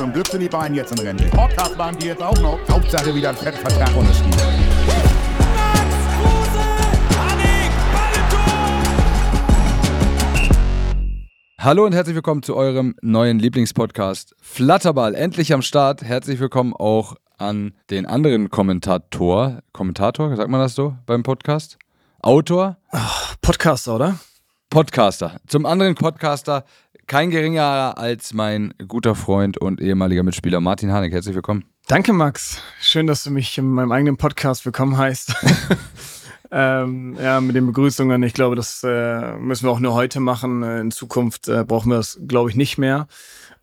Zum Glück sind die beiden jetzt in Rente. Podcast waren die jetzt auch noch. Hauptsache wieder ein Fettvertrag unterschrieben. Hallo und herzlich willkommen zu eurem neuen Lieblingspodcast Flatterball. Endlich am Start. Herzlich willkommen auch an den anderen Kommentator. Kommentator, sagt man das so beim Podcast? Autor? Podcaster, oder? Podcaster. Zum anderen Podcaster, kein geringerer als mein guter Freund und ehemaliger Mitspieler Martin Hanek. Herzlich willkommen. Danke, Max. Schön, dass du mich in meinem eigenen Podcast willkommen heißt. ähm, ja, mit den Begrüßungen. Ich glaube, das äh, müssen wir auch nur heute machen. Äh, In Zukunft äh, brauchen wir das, glaube ich, nicht mehr.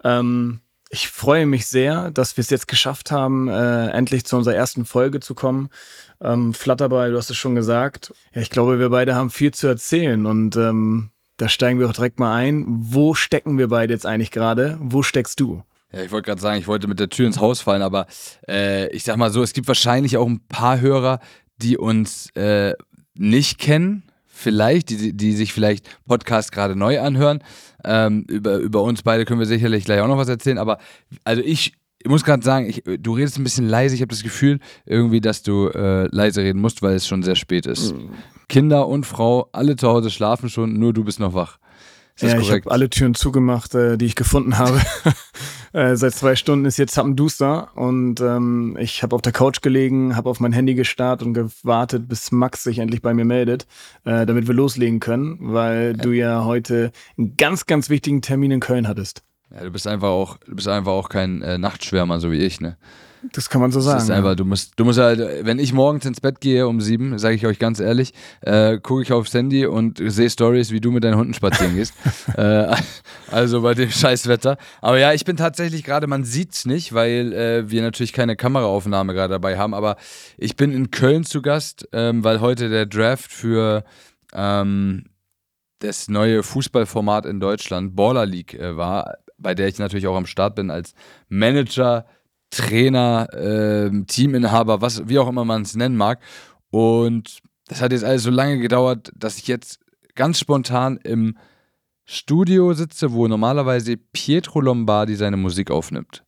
Ähm, ich freue mich sehr, dass wir es jetzt geschafft haben, äh, endlich zu unserer ersten Folge zu kommen. Ähm, Flatterball, du hast es schon gesagt. Ja, ich glaube, wir beide haben viel zu erzählen und ähm, da steigen wir auch direkt mal ein. Wo stecken wir beide jetzt eigentlich gerade? Wo steckst du? Ja, ich wollte gerade sagen, ich wollte mit der Tür ins Haus fallen, aber äh, ich sag mal so, es gibt wahrscheinlich auch ein paar Hörer, die uns äh, nicht kennen, vielleicht, die, die sich vielleicht Podcast gerade neu anhören. Ähm, über, über uns beide können wir sicherlich gleich auch noch was erzählen, aber also ich, ich muss gerade sagen, ich, du redest ein bisschen leise. Ich habe das Gefühl irgendwie, dass du äh, leise reden musst, weil es schon sehr spät ist. Kinder und Frau, alle zu Hause schlafen schon, nur du bist noch wach. Ist ja, ich habe alle Türen zugemacht, äh, die ich gefunden habe. äh, seit zwei Stunden ist jetzt Zappenduster und ähm, ich habe auf der Couch gelegen, habe auf mein Handy gestarrt und gewartet, bis Max sich endlich bei mir meldet, äh, damit wir loslegen können, weil du ja heute einen ganz, ganz wichtigen Termin in Köln hattest. Ja, du bist einfach auch, du bist einfach auch kein äh, Nachtschwärmer, so wie ich, ne? Das kann man so Das sagen. ist einfach, du musst, du musst halt, wenn ich morgens ins Bett gehe um sieben, sage ich euch ganz ehrlich, äh, gucke ich aufs Handy und sehe Stories, wie du mit deinen Hunden spazieren gehst. äh, also bei dem Scheißwetter. Aber ja, ich bin tatsächlich gerade, man sieht's nicht, weil äh, wir natürlich keine Kameraaufnahme gerade dabei haben. Aber ich bin in Köln zu Gast, ähm, weil heute der Draft für ähm, das neue Fußballformat in Deutschland, Baller League, äh, war, bei der ich natürlich auch am Start bin als Manager, Trainer, ähm, Teaminhaber, was, wie auch immer man es nennen mag. Und das hat jetzt alles so lange gedauert, dass ich jetzt ganz spontan im Studio sitze, wo normalerweise Pietro Lombardi seine Musik aufnimmt.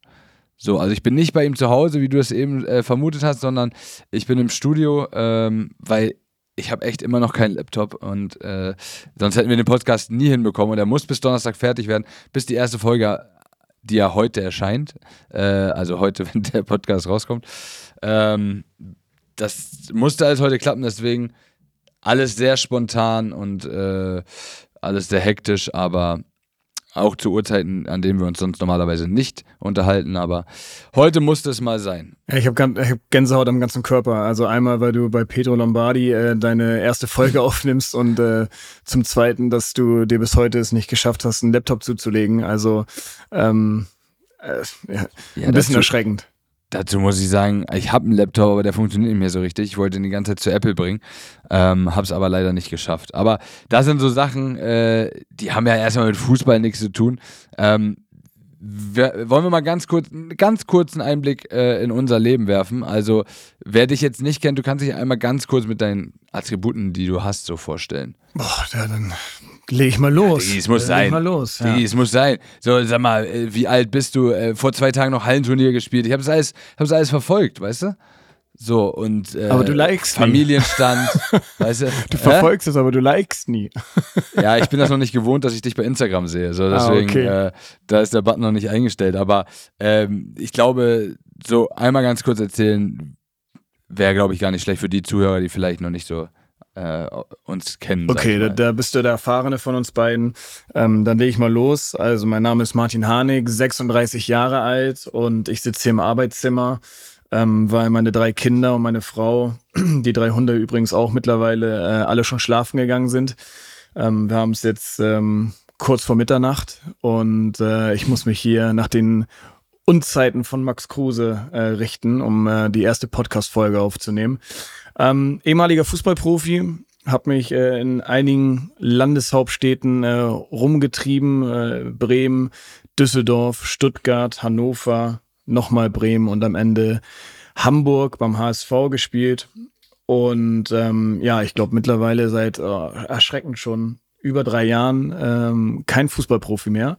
So, also ich bin nicht bei ihm zu Hause, wie du es eben äh, vermutet hast, sondern ich bin im Studio, ähm, weil ich habe echt immer noch keinen Laptop und äh, sonst hätten wir den Podcast nie hinbekommen und er muss bis Donnerstag fertig werden, bis die erste Folge, die ja heute erscheint, äh, also heute, wenn der Podcast rauskommt, ähm, das musste alles heute klappen, deswegen alles sehr spontan und äh, alles sehr hektisch, aber auch zu Uhrzeiten, an denen wir uns sonst normalerweise nicht unterhalten, aber heute musste es mal sein. Ich habe hab Gänsehaut am ganzen Körper. Also einmal, weil du bei Pedro Lombardi äh, deine erste Folge aufnimmst und äh, zum Zweiten, dass du dir bis heute es nicht geschafft hast, einen Laptop zuzulegen. Also ähm, äh, ja, Ja, ein bisschen dazu- erschreckend. Dazu muss ich sagen, ich habe einen Laptop, aber der funktioniert nicht mehr so richtig. Ich wollte ihn die ganze Zeit zu Apple bringen, ähm, habe es aber leider nicht geschafft. Aber das sind so Sachen, äh, die haben ja erstmal mit Fußball nichts zu tun. Ähm, wir, wollen wir mal ganz kurz, ganz kurzen Einblick äh, in unser Leben werfen. Also, wer dich jetzt nicht kennt, du kannst dich einmal ganz kurz mit deinen Attributen, die du hast, so vorstellen. Boah, ja, dann leg ich mal los. Digi, es muss Leg sein. mal los. Ja. Digi, es muss sein. So, sag mal, äh, wie alt bist du? Äh, vor zwei Tagen noch Hallenturnier gespielt. Ich habe das alles, hab das alles verfolgt, weißt du? So, und. Äh, Aber du likest nie. Familienstand, weißt du? Du verfolgst es, aber du likest nie. Äh? Ja, ich bin das noch nicht gewohnt, dass ich dich bei Instagram sehe. So, deswegen, okay. äh, da ist der Button noch nicht eingestellt. Aber ähm, ich glaube, so einmal ganz kurz erzählen, wäre, glaube ich, gar nicht schlecht für die Zuhörer, die vielleicht noch nicht so äh, uns kennen. Okay, da, da bist du der Erfahrene von uns beiden. Ähm, dann lege ich mal los. Also mein Name ist Martin Harnik, 36 Jahre alt und ich sitze hier im Arbeitszimmer, ähm, weil meine drei Kinder und meine Frau, die drei Hunde übrigens auch mittlerweile, äh, alle schon schlafen gegangen sind. Ähm, wir haben es jetzt ähm, kurz vor Mitternacht und äh, ich muss mich hier nach den Unzeiten von Max Kruse äh, richten, um äh, die erste Podcast-Folge aufzunehmen. Ähm, ehemaliger Fußballprofi, habe mich äh, in einigen Landeshauptstädten äh, rumgetrieben, äh, Bremen, Düsseldorf, Stuttgart, Hannover, nochmal Bremen und am Ende Hamburg beim HSV gespielt. Und ähm, ja, ich glaube mittlerweile seit äh, erschreckend schon über drei Jahren ähm, kein Fußballprofi mehr.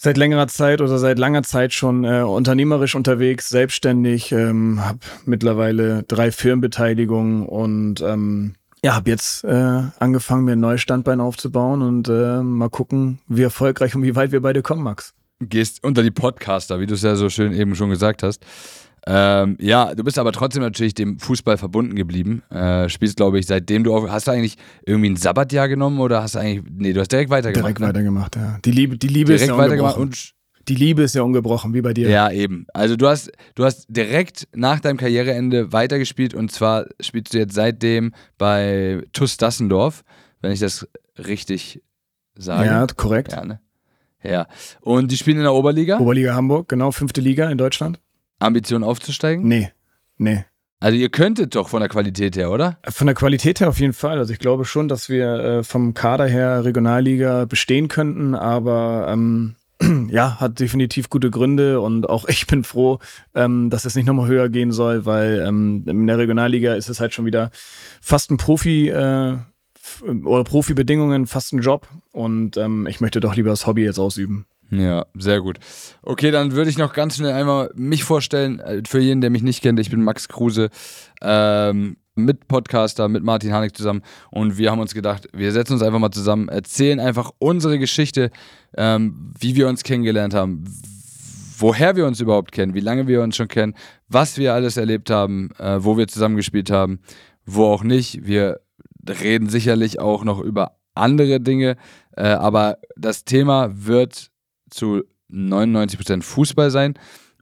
Seit längerer Zeit oder seit langer Zeit schon äh, unternehmerisch unterwegs, selbstständig, ähm, habe mittlerweile drei Firmenbeteiligungen und ähm, ja, habe jetzt äh, angefangen, mir ein neues Standbein aufzubauen und äh, mal gucken, wie erfolgreich und wie weit wir beide kommen, Max. Gehst unter die Podcaster, wie du es ja so schön eben schon gesagt hast. Ähm, ja, du bist aber trotzdem natürlich dem Fußball verbunden geblieben. Äh, spielst, glaube ich, seitdem du auf, hast du eigentlich irgendwie ein Sabbatjahr genommen oder hast du eigentlich, nee, du hast direkt weitergemacht. Direkt ne? weitergemacht, ja. Die Liebe, die Liebe Direkt ist ja weitergemacht ungebrochen. und Die Liebe ist ja ungebrochen, wie bei dir. Ja, eben. Also du hast, du hast direkt nach deinem Karriereende weitergespielt und zwar spielst du jetzt seitdem bei TuS Dassendorf, wenn ich das richtig sage. Ja, korrekt. Ja, ne? Ja. Und die spielen in der Oberliga. Oberliga Hamburg, genau, fünfte Liga in Deutschland? Ambition aufzusteigen? Nee, nee. Also ihr könntet doch von der Qualität her, oder? Von der Qualität her auf jeden Fall. Also ich glaube schon, dass wir äh, vom Kader her Regionalliga bestehen könnten, aber ähm, ja, hat definitiv gute Gründe und auch ich bin froh, ähm, dass es nicht nochmal höher gehen soll, weil ähm, in der Regionalliga ist es halt schon wieder fast ein Profi äh, oder Profibedingungen, fast ein Job und ähm, ich möchte doch lieber das Hobby jetzt ausüben. Ja, sehr gut. Okay, dann würde ich noch ganz schnell einmal mich vorstellen. äh, Für jeden, der mich nicht kennt, ich bin Max Kruse, ähm, mit Podcaster, mit Martin Hanig zusammen. Und wir haben uns gedacht, wir setzen uns einfach mal zusammen, erzählen einfach unsere Geschichte, ähm, wie wir uns kennengelernt haben, woher wir uns überhaupt kennen, wie lange wir uns schon kennen, was wir alles erlebt haben, äh, wo wir zusammengespielt haben, wo auch nicht. Wir reden sicherlich auch noch über andere Dinge, äh, aber das Thema wird zu 99% Fußball sein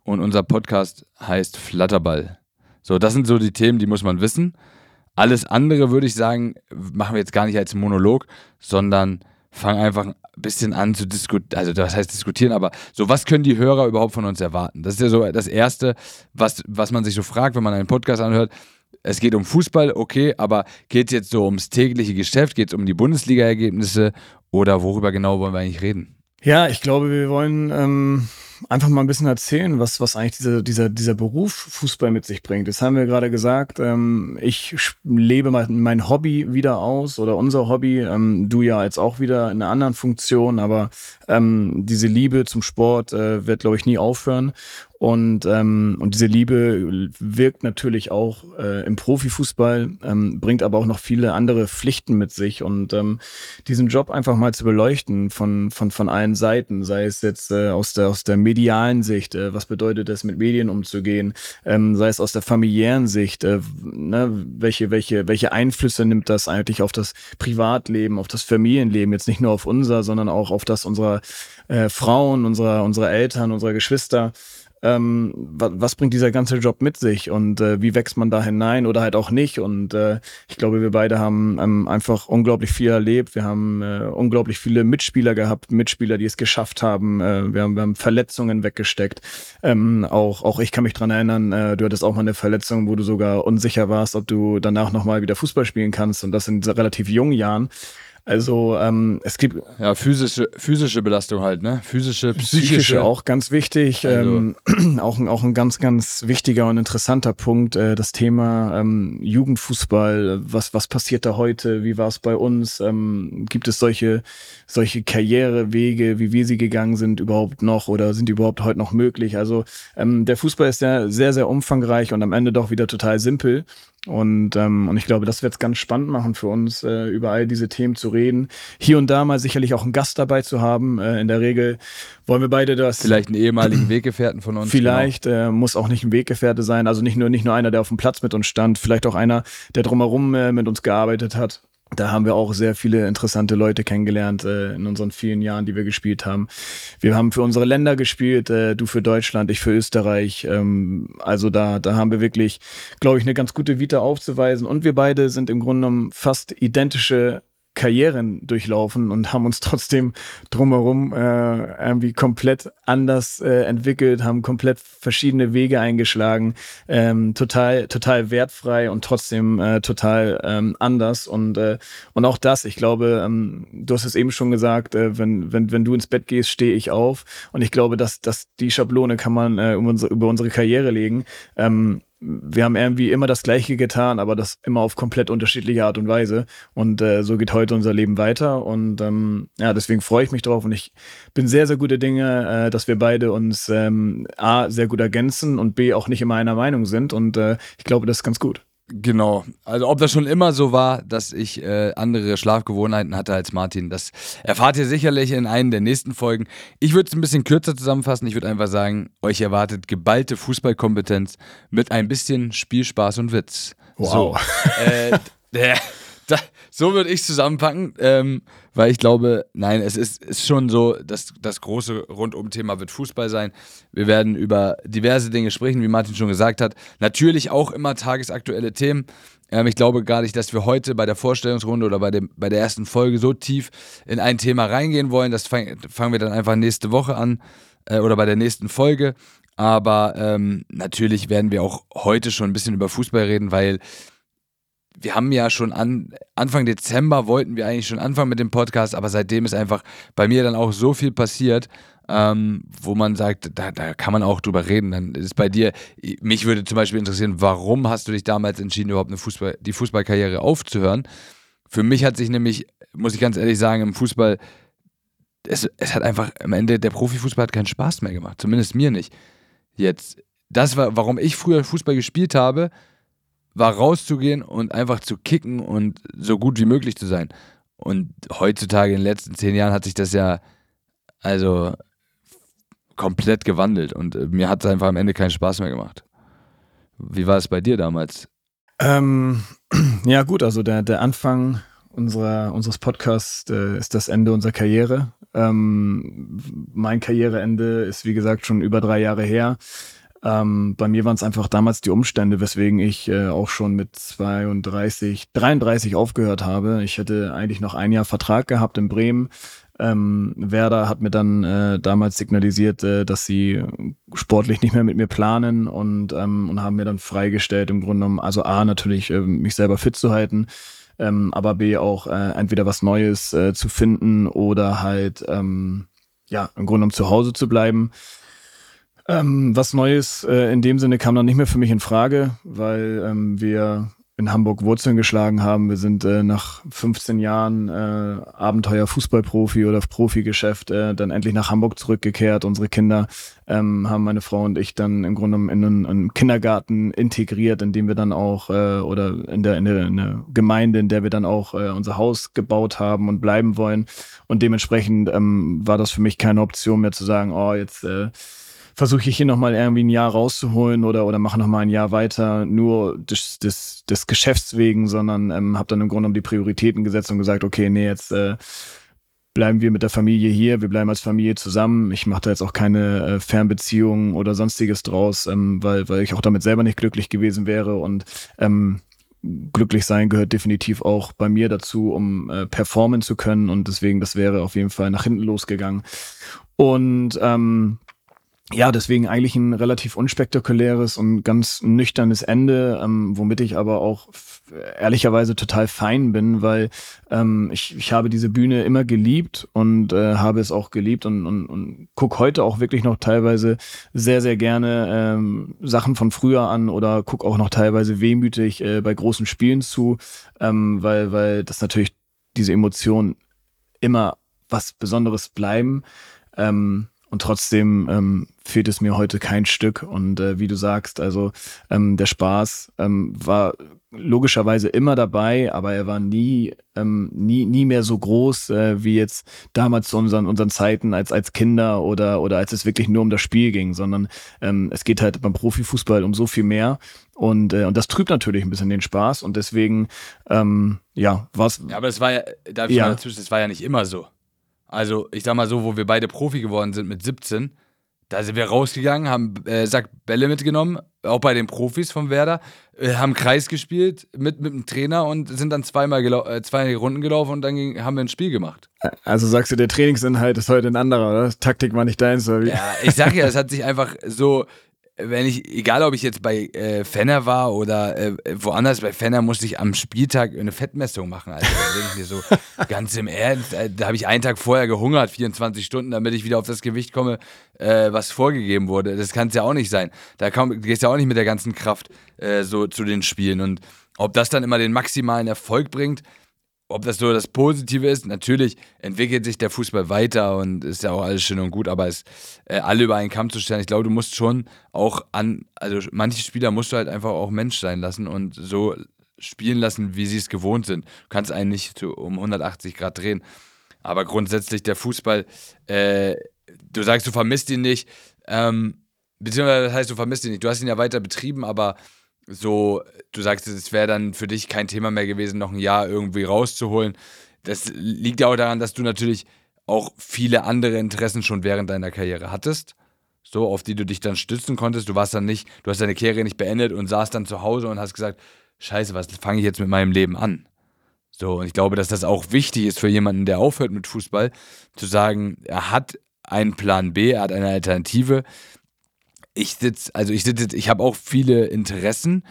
und unser Podcast heißt Flatterball. So, das sind so die Themen, die muss man wissen. Alles andere würde ich sagen, machen wir jetzt gar nicht als Monolog, sondern fangen einfach ein bisschen an zu diskutieren, also das heißt diskutieren, aber so, was können die Hörer überhaupt von uns erwarten? Das ist ja so das Erste, was, was man sich so fragt, wenn man einen Podcast anhört. Es geht um Fußball, okay, aber geht es jetzt so ums tägliche Geschäft, geht es um die Bundesliga-Ergebnisse oder worüber genau wollen wir eigentlich reden? Ja, ich glaube, wir wollen ähm, einfach mal ein bisschen erzählen, was, was eigentlich dieser, dieser, dieser Beruf Fußball mit sich bringt. Das haben wir gerade gesagt. Ähm, ich lebe mein, mein Hobby wieder aus oder unser Hobby. Ähm, du ja jetzt auch wieder in einer anderen Funktion, aber ähm, diese Liebe zum Sport äh, wird, glaube ich, nie aufhören. Und, ähm, und diese Liebe wirkt natürlich auch äh, im Profifußball, ähm, bringt aber auch noch viele andere Pflichten mit sich. Und ähm, diesen Job einfach mal zu beleuchten von, von, von allen Seiten, sei es jetzt äh, aus, der, aus der medialen Sicht, äh, was bedeutet es, mit Medien umzugehen, ähm, sei es aus der familiären Sicht, äh, ne, welche, welche, welche Einflüsse nimmt das eigentlich auf das Privatleben, auf das Familienleben, jetzt nicht nur auf unser, sondern auch auf das unserer äh, Frauen, unserer, unserer Eltern, unserer Geschwister ähm, was, was bringt dieser ganze Job mit sich und äh, wie wächst man da hinein oder halt auch nicht. Und äh, ich glaube, wir beide haben ähm, einfach unglaublich viel erlebt. Wir haben äh, unglaublich viele Mitspieler gehabt, Mitspieler, die es geschafft haben. Äh, wir, haben wir haben Verletzungen weggesteckt. Ähm, auch, auch ich kann mich dran erinnern, äh, du hattest auch mal eine Verletzung, wo du sogar unsicher warst, ob du danach nochmal wieder Fußball spielen kannst. Und das in relativ jungen Jahren. Also ähm, es gibt Ja, physische, physische Belastung halt, ne? Physische, psychische. Psychische auch ganz wichtig. Also- Ähm, auch, ein- auch ein ganz, ganz wichtiger und interessanter Punkt. Äh, das Thema ähm, Jugendfußball. Was, was passiert da heute? Wie war es bei uns? Ähm, gibt es solche, solche Karrierewege, wie wir sie gegangen sind, überhaupt noch oder sind die überhaupt heute noch möglich? Also ähm, der Fußball ist ja sehr, sehr umfangreich und am Ende doch wieder total simpel. Und, ähm, und ich glaube, das wird es ganz spannend machen für uns, äh, über all diese Themen zu reden. Hier und da mal sicherlich auch einen Gast dabei zu haben. Äh, in der Regel wollen wir beide das. Vielleicht einen ehemaligen Weggefährten von uns. Vielleicht äh, muss auch nicht ein Weggefährte sein, also nicht nur nicht nur einer, der auf dem Platz mit uns stand, vielleicht auch einer, der drumherum äh, mit uns gearbeitet hat. Da haben wir auch sehr viele interessante Leute kennengelernt äh, in unseren vielen Jahren, die wir gespielt haben. Wir haben für unsere Länder gespielt, äh, du für Deutschland, ich für Österreich. Ähm, also da, da haben wir wirklich, glaube ich, eine ganz gute Vita aufzuweisen. Und wir beide sind im Grunde genommen fast identische Karrieren durchlaufen und haben uns trotzdem drumherum äh, irgendwie komplett anders äh, entwickelt, haben komplett verschiedene Wege eingeschlagen, ähm, total total wertfrei und trotzdem äh, total ähm, anders und äh, und auch das, ich glaube, ähm, du hast es eben schon gesagt, äh, wenn wenn wenn du ins Bett gehst, stehe ich auf und ich glaube, dass dass die Schablone kann man äh, über, unsere, über unsere Karriere legen. Ähm, wir haben irgendwie immer das Gleiche getan, aber das immer auf komplett unterschiedliche Art und Weise. Und äh, so geht heute unser Leben weiter. Und ähm, ja, deswegen freue ich mich drauf. Und ich bin sehr, sehr gute Dinge, äh, dass wir beide uns ähm, A, sehr gut ergänzen und B, auch nicht immer einer Meinung sind. Und äh, ich glaube, das ist ganz gut. Genau. Also ob das schon immer so war, dass ich äh, andere Schlafgewohnheiten hatte als Martin, das erfahrt ihr sicherlich in einem der nächsten Folgen. Ich würde es ein bisschen kürzer zusammenfassen. Ich würde einfach sagen, euch erwartet geballte Fußballkompetenz mit ein bisschen Spielspaß und Witz. Wow. So, äh, da, so würde ich zusammenpacken, ähm, weil ich glaube, nein, es ist, ist schon so, dass das große Rundum-Thema wird Fußball sein. Wir werden über diverse Dinge sprechen, wie Martin schon gesagt hat. Natürlich auch immer tagesaktuelle Themen. Ähm, ich glaube gar nicht, dass wir heute bei der Vorstellungsrunde oder bei, dem, bei der ersten Folge so tief in ein Thema reingehen wollen. Das fang, fangen wir dann einfach nächste Woche an äh, oder bei der nächsten Folge. Aber ähm, natürlich werden wir auch heute schon ein bisschen über Fußball reden, weil wir haben ja schon an, Anfang Dezember wollten wir eigentlich schon anfangen mit dem Podcast, aber seitdem ist einfach bei mir dann auch so viel passiert, ähm, wo man sagt, da, da kann man auch drüber reden. Dann ist bei dir, mich würde zum Beispiel interessieren, warum hast du dich damals entschieden, überhaupt eine Fußball, die Fußballkarriere aufzuhören? Für mich hat sich nämlich, muss ich ganz ehrlich sagen, im Fußball, es, es hat einfach am Ende, der Profifußball hat keinen Spaß mehr gemacht, zumindest mir nicht. Jetzt, das war, warum ich früher Fußball gespielt habe, war rauszugehen und einfach zu kicken und so gut wie möglich zu sein. Und heutzutage in den letzten zehn Jahren hat sich das ja also komplett gewandelt und äh, mir hat es einfach am Ende keinen Spaß mehr gemacht. Wie war es bei dir damals? Ähm, ja, gut, also der, der Anfang unserer, unseres Podcasts äh, ist das Ende unserer Karriere. Ähm, mein Karriereende ist, wie gesagt, schon über drei Jahre her. Ähm, bei mir waren es einfach damals die Umstände, weswegen ich äh, auch schon mit 32, 33 aufgehört habe. Ich hätte eigentlich noch ein Jahr Vertrag gehabt in Bremen. Ähm, Werder hat mir dann äh, damals signalisiert, äh, dass sie sportlich nicht mehr mit mir planen und, ähm, und haben mir dann freigestellt, im Grunde genommen, also A, natürlich äh, mich selber fit zu halten, ähm, aber B, auch äh, entweder was Neues äh, zu finden oder halt, ähm, ja, im Grunde genommen zu Hause zu bleiben. Ähm, was Neues äh, in dem Sinne kam dann nicht mehr für mich in Frage, weil ähm, wir in Hamburg Wurzeln geschlagen haben. Wir sind äh, nach 15 Jahren äh, Abenteuer Fußballprofi oder Profigeschäft äh, dann endlich nach Hamburg zurückgekehrt. Unsere Kinder ähm, haben meine Frau und ich dann im Grunde in einen, einen Kindergarten integriert, in dem wir dann auch äh, oder in der, in, der, in der Gemeinde, in der wir dann auch äh, unser Haus gebaut haben und bleiben wollen. Und dementsprechend ähm, war das für mich keine Option mehr zu sagen, oh jetzt äh, versuche ich hier nochmal irgendwie ein Jahr rauszuholen oder, oder mache nochmal ein Jahr weiter, nur des, des, des Geschäfts wegen, sondern ähm, habe dann im Grunde genommen die Prioritäten gesetzt und gesagt, okay, nee, jetzt äh, bleiben wir mit der Familie hier, wir bleiben als Familie zusammen. Ich mache da jetzt auch keine äh, Fernbeziehungen oder sonstiges draus, ähm, weil, weil ich auch damit selber nicht glücklich gewesen wäre und ähm, glücklich sein gehört definitiv auch bei mir dazu, um äh, performen zu können und deswegen, das wäre auf jeden Fall nach hinten losgegangen. Und ähm, ja, deswegen eigentlich ein relativ unspektakuläres und ganz nüchternes Ende, ähm, womit ich aber auch ehrlicherweise total fein bin, weil ähm, ich, ich habe diese Bühne immer geliebt und äh, habe es auch geliebt und, und, und guck heute auch wirklich noch teilweise sehr, sehr gerne ähm, Sachen von früher an oder guck auch noch teilweise wehmütig äh, bei großen Spielen zu, ähm, weil, weil das natürlich diese Emotionen immer was Besonderes bleiben. Ähm, und trotzdem ähm, fehlt es mir heute kein Stück. Und äh, wie du sagst, also ähm, der Spaß ähm, war logischerweise immer dabei, aber er war nie, ähm, nie, nie mehr so groß äh, wie jetzt damals zu unseren, unseren Zeiten als, als Kinder oder, oder als es wirklich nur um das Spiel ging, sondern ähm, es geht halt beim Profifußball um so viel mehr. Und, äh, und das trübt natürlich ein bisschen den Spaß und deswegen, ähm, ja, was. Ja, aber es war ja, darf ich ja. mal dazwischen, es war ja nicht immer so. Also, ich sag mal so, wo wir beide Profi geworden sind mit 17, da sind wir rausgegangen, haben äh, Sack Bälle mitgenommen, auch bei den Profis von Werder, äh, haben Kreis gespielt mit, mit dem Trainer und sind dann zweimal äh, zwei Runden gelaufen und dann ging, haben wir ein Spiel gemacht. Also sagst du, der Trainingsinhalt ist heute ein anderer, oder? Taktik war nicht deins, oder wie? Ja, ich sag ja, es hat sich einfach so wenn ich, egal ob ich jetzt bei äh, Fenner war oder äh, woanders, bei Fenner musste ich am Spieltag eine Fettmessung machen. Also da denke ich mir so, ganz im Ernst, äh, da habe ich einen Tag vorher gehungert, 24 Stunden, damit ich wieder auf das Gewicht komme, äh, was vorgegeben wurde. Das kann es ja auch nicht sein. Da komm, gehst du ja auch nicht mit der ganzen Kraft äh, so zu den Spielen. Und ob das dann immer den maximalen Erfolg bringt, ob das so das Positive ist, natürlich entwickelt sich der Fußball weiter und ist ja auch alles schön und gut, aber es äh, alle über einen Kamm zu stellen, ich glaube, du musst schon auch an, also manche Spieler musst du halt einfach auch Mensch sein lassen und so spielen lassen, wie sie es gewohnt sind. Du kannst einen nicht zu, um 180 Grad drehen. Aber grundsätzlich der Fußball, äh, du sagst, du vermisst ihn nicht, ähm, beziehungsweise das heißt, du vermisst ihn nicht. Du hast ihn ja weiter betrieben, aber so, du sagst, es wäre dann für dich kein Thema mehr gewesen, noch ein Jahr irgendwie rauszuholen. Das liegt ja auch daran, dass du natürlich auch viele andere Interessen schon während deiner Karriere hattest, so auf die du dich dann stützen konntest. Du warst dann nicht, du hast deine Karriere nicht beendet und saßt dann zu Hause und hast gesagt, Scheiße, was fange ich jetzt mit meinem Leben an? So, und ich glaube, dass das auch wichtig ist für jemanden, der aufhört mit Fußball, zu sagen, er hat einen Plan B, er hat eine Alternative, ich sitze, also ich sitze, ich habe auch viele Interessen,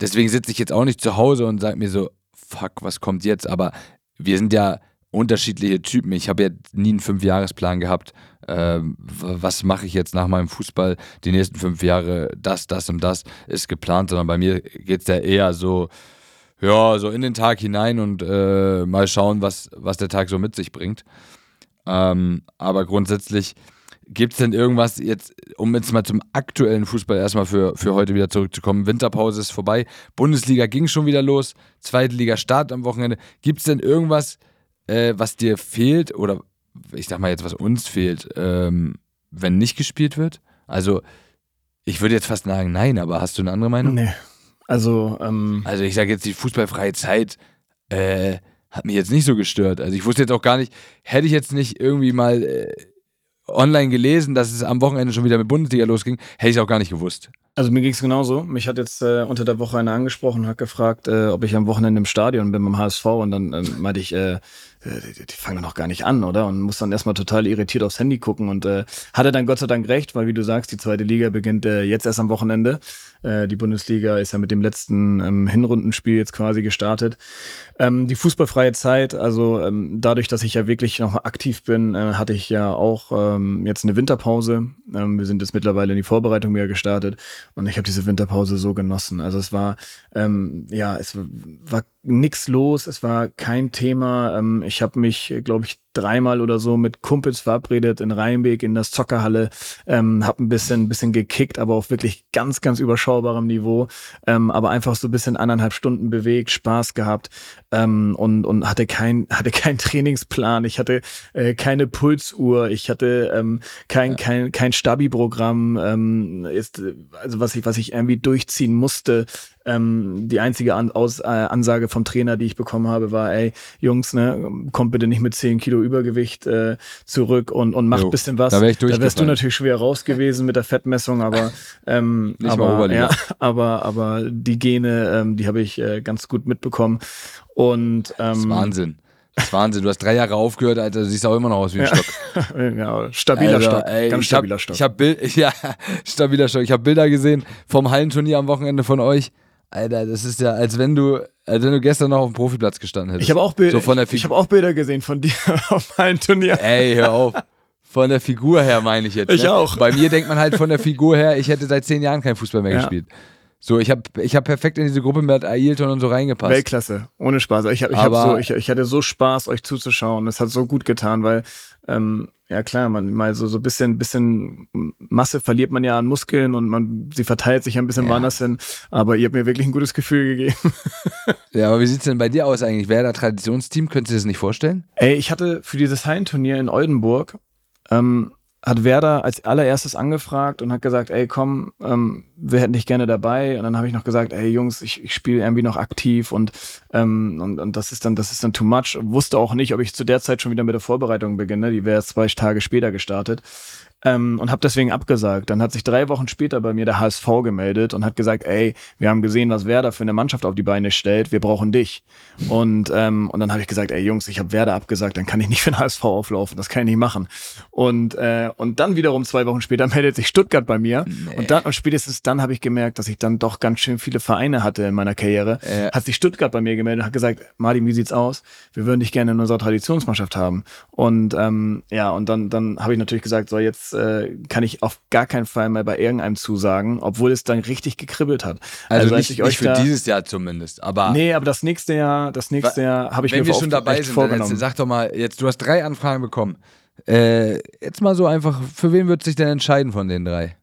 deswegen sitze ich jetzt auch nicht zu Hause und sage mir so, fuck, was kommt jetzt? Aber wir sind ja unterschiedliche Typen. Ich habe ja nie einen Fünfjahresplan gehabt. Ähm, was mache ich jetzt nach meinem Fußball die nächsten fünf Jahre? Das, das und das ist geplant, sondern bei mir geht es ja eher so, ja, so in den Tag hinein und äh, mal schauen, was, was der Tag so mit sich bringt. Ähm, aber grundsätzlich Gibt es denn irgendwas jetzt, um jetzt mal zum aktuellen Fußball erstmal für, für heute wieder zurückzukommen? Winterpause ist vorbei, Bundesliga ging schon wieder los, zweite Liga Start am Wochenende. Gibt es denn irgendwas, äh, was dir fehlt oder ich sag mal jetzt, was uns fehlt, ähm, wenn nicht gespielt wird? Also, ich würde jetzt fast sagen, nein, aber hast du eine andere Meinung? Nee. Also, ähm also ich sage jetzt, die fußballfreie Zeit äh, hat mich jetzt nicht so gestört. Also ich wusste jetzt auch gar nicht, hätte ich jetzt nicht irgendwie mal äh, online gelesen, dass es am Wochenende schon wieder mit Bundesliga losging, hätte ich auch gar nicht gewusst. Also mir ging es genauso. Mich hat jetzt äh, unter der Woche einer angesprochen, hat gefragt, äh, ob ich am Wochenende im Stadion bin beim HSV und dann äh, meinte ich, äh, die, die fangen noch gar nicht an, oder? Und muss dann erstmal total irritiert aufs Handy gucken und äh, hatte dann Gott sei Dank recht, weil wie du sagst, die zweite Liga beginnt äh, jetzt erst am Wochenende. Äh, die Bundesliga ist ja mit dem letzten ähm, Hinrundenspiel jetzt quasi gestartet. Ähm, die fußballfreie Zeit, also ähm, dadurch, dass ich ja wirklich noch aktiv bin, äh, hatte ich ja auch ähm, jetzt eine Winterpause. Ähm, wir sind jetzt mittlerweile in die Vorbereitung wieder gestartet und ich habe diese Winterpause so genossen. Also es war, ähm, ja, es war nix los, es war kein Thema. Ähm, ich habe mich, glaube ich, dreimal oder so mit Kumpels verabredet in Rheinbeek in das Zockerhalle, ähm, habe ein bisschen, bisschen gekickt, aber auf wirklich ganz, ganz überschaubarem Niveau, ähm, aber einfach so ein bisschen anderthalb Stunden bewegt, Spaß gehabt ähm, und, und hatte kein, hatte keinen Trainingsplan, ich hatte äh, keine Pulsuhr, ich hatte ähm, kein, ja. kein, kein Stabi-Programm, ähm, ist, also was ich, was ich irgendwie durchziehen musste. Ähm, die einzige An Aus äh, Ansage vom Trainer, die ich bekommen habe, war, ey, Jungs, ne, kommt bitte nicht mit 10 Kilo Übergewicht äh, zurück und, und macht jo, bisschen was. Da, wär ich da wärst du natürlich schwer raus gewesen mit der Fettmessung, aber ähm, nicht aber, ja, aber, aber die Gene, ähm, die habe ich äh, ganz gut mitbekommen. Und ähm, das ist Wahnsinn. Das ist Wahnsinn. Du hast drei Jahre aufgehört, Alter. Du siehst auch immer noch aus wie ein ja. Stock. ja, stabiler Alter, Stock. Ey, Ganz stabiler hab, Stock. Ich habe Bild, ja, stabiler Stock. Ich habe Bilder gesehen vom Hallenturnier am Wochenende von euch. Alter, das ist ja, als wenn du, als wenn du gestern noch auf dem Profiplatz gestanden hättest. Ich habe auch, Bild, so ich hab auch Bilder gesehen von dir auf meinem Turnier. Ey, hör auf. Von der Figur her meine ich jetzt. Ich ne? auch. Bei mir denkt man halt von der Figur her, ich hätte seit zehn Jahren kein Fußball mehr ja. gespielt. So, ich habe ich hab perfekt in diese Gruppe mit Ailton und so reingepasst. Weltklasse, ohne Spaß. Ich, hab, ich, hab so, ich, ich hatte so Spaß, euch zuzuschauen. Das hat so gut getan, weil ähm, ja klar, man mal so so bisschen bisschen Masse verliert man ja an Muskeln und man sie verteilt sich ein bisschen ja. woanders hin, aber ihr habt mir wirklich ein gutes Gefühl gegeben. ja, aber wie sieht's denn bei dir aus eigentlich? Wer da Traditionsteam? Könntest du dir das nicht vorstellen? Ey, ich hatte für dieses Hallenturnier in Oldenburg ähm, hat Werder als allererstes angefragt und hat gesagt, ey komm, ähm, wir hätten dich gerne dabei. Und dann habe ich noch gesagt, ey Jungs, ich, ich spiele irgendwie noch aktiv und, ähm, und, und das ist dann, das ist dann too much. Wusste auch nicht, ob ich zu der Zeit schon wieder mit der Vorbereitung beginne. Die wäre zwei Tage später gestartet. Ähm, und habe deswegen abgesagt. Dann hat sich drei Wochen später bei mir der HSV gemeldet und hat gesagt, ey, wir haben gesehen, was Werder für eine Mannschaft auf die Beine stellt, wir brauchen dich. Und, ähm, und dann habe ich gesagt, ey Jungs, ich habe Werder abgesagt, dann kann ich nicht für den HSV auflaufen, das kann ich nicht machen. Und, äh, und dann wiederum zwei Wochen später meldet sich Stuttgart bei mir nee. und dann und spätestens dann habe ich gemerkt, dass ich dann doch ganz schön viele Vereine hatte in meiner Karriere. Äh. Hat sich Stuttgart bei mir gemeldet und hat gesagt, Martin, wie sieht's aus? Wir würden dich gerne in unserer Traditionsmannschaft haben. Und ähm, ja, und dann, dann habe ich natürlich gesagt, so jetzt äh, kann ich auf gar keinen Fall mehr bei irgendeinem zusagen, obwohl es dann richtig gekribbelt hat. Also, also nicht, nicht für dieses Jahr zumindest, aber. Nee, aber das nächste Jahr, das nächste Jahr habe ich wenn mir wir schon dabei sind, vorgenommen. Jetzt, sag doch mal, jetzt du hast drei Anfragen bekommen. Äh, jetzt mal so einfach, für wen wird sich denn entscheiden von den drei?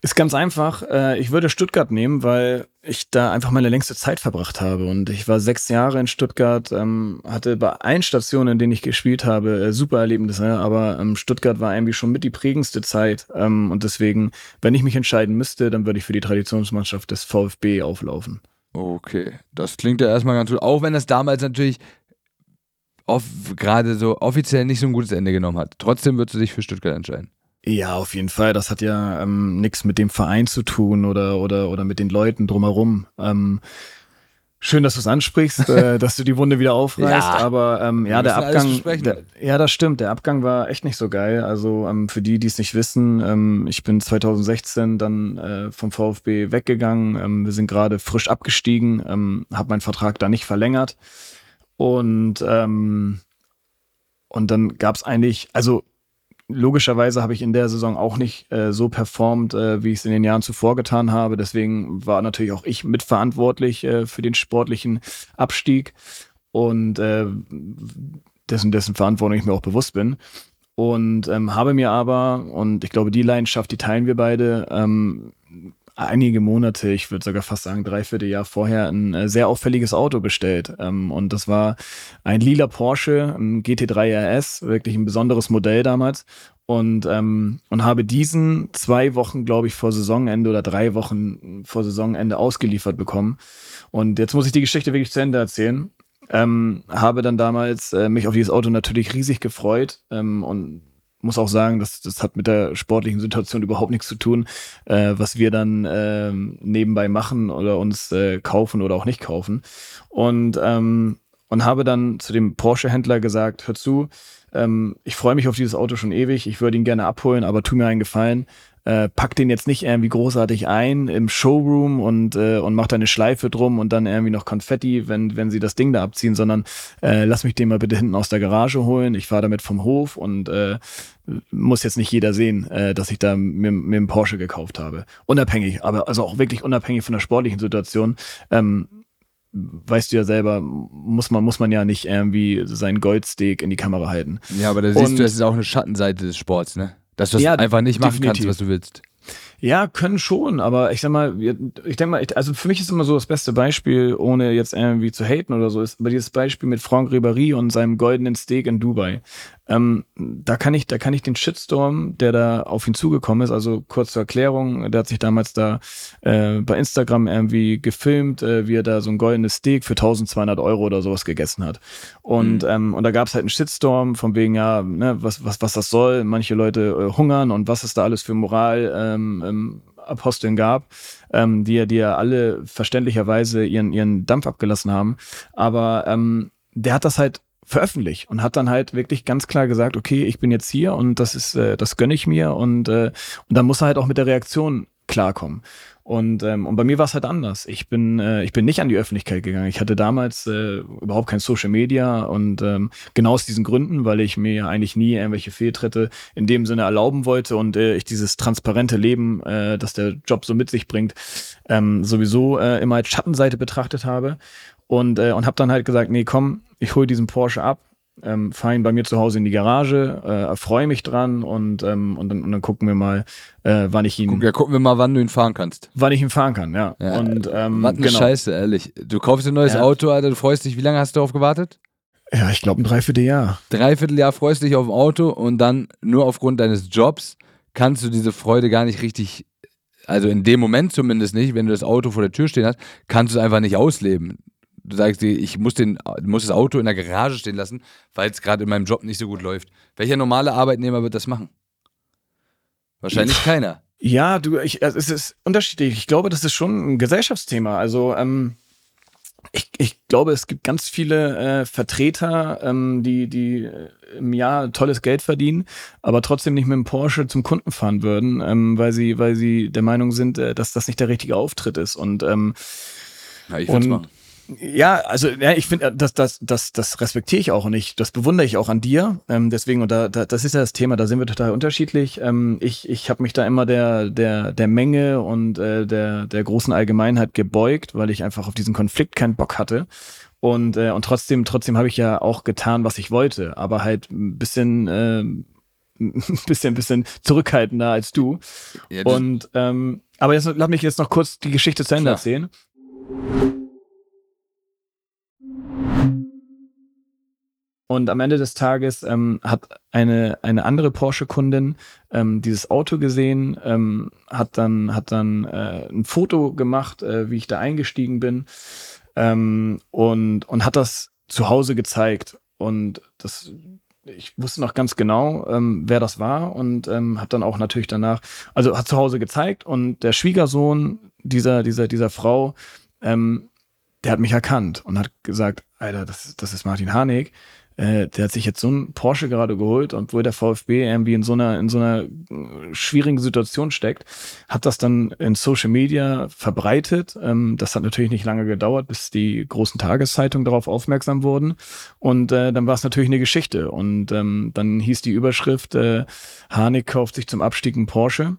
Ist ganz einfach. Äh, ich würde Stuttgart nehmen, weil ich da einfach meine längste Zeit verbracht habe. Und ich war sechs Jahre in Stuttgart, ähm, hatte bei allen Stationen, in denen ich gespielt habe, äh, super Erlebnisse. Aber ähm, Stuttgart war irgendwie schon mit die prägendste Zeit. Ähm, und deswegen, wenn ich mich entscheiden müsste, dann würde ich für die Traditionsmannschaft des VfB auflaufen. Okay, das klingt ja erstmal ganz gut. Auch wenn das damals natürlich gerade so offiziell nicht so ein gutes Ende genommen hat. Trotzdem würdest du dich für Stuttgart entscheiden. Ja, auf jeden Fall. Das hat ja ähm, nichts mit dem Verein zu tun oder, oder, oder mit den Leuten drumherum. Ähm, schön, dass du es ansprichst, äh, dass du die Wunde wieder aufreißt, ja, aber ähm, ja, der Abgang, der, ja, das stimmt, der Abgang war echt nicht so geil. Also ähm, für die, die es nicht wissen, ähm, ich bin 2016 dann äh, vom VfB weggegangen. Ähm, wir sind gerade frisch abgestiegen, ähm, habe meinen Vertrag da nicht verlängert und ähm, und dann gab es eigentlich, also logischerweise habe ich in der Saison auch nicht äh, so performt, äh, wie ich es in den Jahren zuvor getan habe. Deswegen war natürlich auch ich mitverantwortlich äh, für den sportlichen Abstieg und äh, dessen, dessen Verantwortung ich mir auch bewusst bin. Und ähm, habe mir aber, und ich glaube, die Leidenschaft, die teilen wir beide, ähm, einige Monate, ich würde sogar fast sagen dreiviertel Jahr vorher, ein äh, sehr auffälliges Auto bestellt. Ähm, und das war ein lila Porsche, ein GT3 RS, wirklich ein besonderes Modell damals. Und, ähm, und habe diesen zwei Wochen, glaube ich, vor Saisonende oder drei Wochen vor Saisonende ausgeliefert bekommen. Und jetzt muss ich die Geschichte wirklich zu Ende erzählen. Ähm, habe dann damals äh, mich auf dieses Auto natürlich riesig gefreut ähm, und muss auch sagen, das, das hat mit der sportlichen Situation überhaupt nichts zu tun, äh, was wir dann äh, nebenbei machen oder uns äh, kaufen oder auch nicht kaufen. Und, ähm, und habe dann zu dem Porsche-Händler gesagt, hör zu, ähm, ich freue mich auf dieses Auto schon ewig, ich würde ihn gerne abholen, aber tu mir einen Gefallen, äh, pack den jetzt nicht irgendwie großartig ein im Showroom und, äh, und mach da eine Schleife drum und dann irgendwie noch Konfetti, wenn, wenn sie das Ding da abziehen, sondern äh, lass mich den mal bitte hinten aus der Garage holen. Ich fahre damit vom Hof und äh, muss jetzt nicht jeder sehen, äh, dass ich da mir, mir einen Porsche gekauft habe. Unabhängig, aber also auch wirklich unabhängig von der sportlichen Situation. Ähm, weißt du ja selber, muss man, muss man ja nicht irgendwie sein Goldsteak in die Kamera halten. Ja, aber da siehst und, du, das ist auch eine Schattenseite des Sports, ne? Dass du ja, einfach nicht machen definitiv. kannst, was du willst. Ja, können schon, aber ich sag mal, ich denke mal, also für mich ist immer so das beste Beispiel, ohne jetzt irgendwie zu haten oder so, ist aber dieses Beispiel mit Franck Ribéry und seinem goldenen Steak in Dubai. Ähm, da kann ich, da kann ich den Shitstorm, der da auf ihn zugekommen ist, also kurz zur Erklärung, der hat sich damals da äh, bei Instagram irgendwie gefilmt, äh, wie er da so ein goldenes Steak für 1200 Euro oder sowas gegessen hat. Und, mhm. ähm, und da gab es halt einen Shitstorm von wegen, ja, ne, was, was, was das soll, manche Leute äh, hungern und was es da alles für Moral ähm, ähm, Aposteln gab, ähm, die ja, die ja alle verständlicherweise ihren, ihren Dampf abgelassen haben. Aber ähm, der hat das halt veröffentlicht und hat dann halt wirklich ganz klar gesagt, okay, ich bin jetzt hier und das ist, äh, das gönne ich mir und, äh, und dann muss er halt auch mit der Reaktion klarkommen. Und, ähm, und bei mir war es halt anders. Ich bin, äh, ich bin nicht an die Öffentlichkeit gegangen. Ich hatte damals äh, überhaupt kein Social Media und ähm, genau aus diesen Gründen, weil ich mir eigentlich nie irgendwelche Fehltritte in dem Sinne erlauben wollte und äh, ich dieses transparente Leben, äh, das der Job so mit sich bringt, ähm, sowieso äh, immer als Schattenseite betrachtet habe. Und, äh, und habe dann halt gesagt, nee, komm, ich hole diesen Porsche ab, ähm, fahre ihn bei mir zu Hause in die Garage, äh, erfreue mich dran und, ähm, und, dann, und dann gucken wir mal, äh, wann ich ihn. Guck, ja, gucken wir mal, wann du ihn fahren kannst. Wann ich ihn fahren kann, ja. ja und, ähm, was eine genau. Scheiße, ehrlich. Du kaufst ein neues ja. Auto, Alter, du freust dich, wie lange hast du darauf gewartet? Ja, ich glaube ein Dreivierteljahr. Dreivierteljahr freust dich auf ein Auto und dann nur aufgrund deines Jobs kannst du diese Freude gar nicht richtig also in dem Moment zumindest nicht, wenn du das Auto vor der Tür stehen hast, kannst du es einfach nicht ausleben du sagst dir, ich muss, den, muss das Auto in der Garage stehen lassen, weil es gerade in meinem Job nicht so gut läuft. Welcher normale Arbeitnehmer wird das machen? Wahrscheinlich keiner. Ja, du, ich, also es ist unterschiedlich. Ich glaube, das ist schon ein Gesellschaftsthema. Also, ähm, ich, ich glaube, es gibt ganz viele äh, Vertreter, ähm, die, die äh, im Jahr tolles Geld verdienen, aber trotzdem nicht mit dem Porsche zum Kunden fahren würden, ähm, weil sie, weil sie der Meinung sind, äh, dass das nicht der richtige Auftritt ist. Und ähm, Ja, ich würde Und- machen. Ja, also ja, ich finde, das, das, das, das respektiere ich auch und ich, das bewundere ich auch an dir. Ähm, deswegen, und da, da, das ist ja das Thema, da sind wir total unterschiedlich. Ähm, ich ich habe mich da immer der, der, der Menge und äh, der, der großen Allgemeinheit gebeugt, weil ich einfach auf diesen Konflikt keinen Bock hatte. Und, äh, und trotzdem, trotzdem habe ich ja auch getan, was ich wollte, aber halt ein bisschen, äh, ein bisschen, bisschen zurückhaltender als du. Ja, Und ähm, aber jetzt lass mich jetzt noch kurz die Geschichte zu Ende erzählen. Und am Ende des Tages ähm, hat eine, eine andere Porsche-Kundin ähm, dieses Auto gesehen, ähm, hat dann, hat dann äh, ein Foto gemacht, äh, wie ich da eingestiegen bin ähm, und, und hat das zu Hause gezeigt. Und das, ich wusste noch ganz genau, ähm, wer das war und ähm, hat dann auch natürlich danach, also hat zu Hause gezeigt und der Schwiegersohn dieser, dieser, dieser Frau, ähm, der hat mich erkannt und hat gesagt, Alter, das, das ist Martin Harnik. Äh, der hat sich jetzt so einen Porsche gerade geholt und wo der VfB irgendwie in so einer, in so einer äh, schwierigen Situation steckt, hat das dann in Social Media verbreitet. Ähm, das hat natürlich nicht lange gedauert, bis die großen Tageszeitungen darauf aufmerksam wurden. Und äh, dann war es natürlich eine Geschichte. Und ähm, dann hieß die Überschrift, äh, Harnik kauft sich zum Abstieg einen Porsche.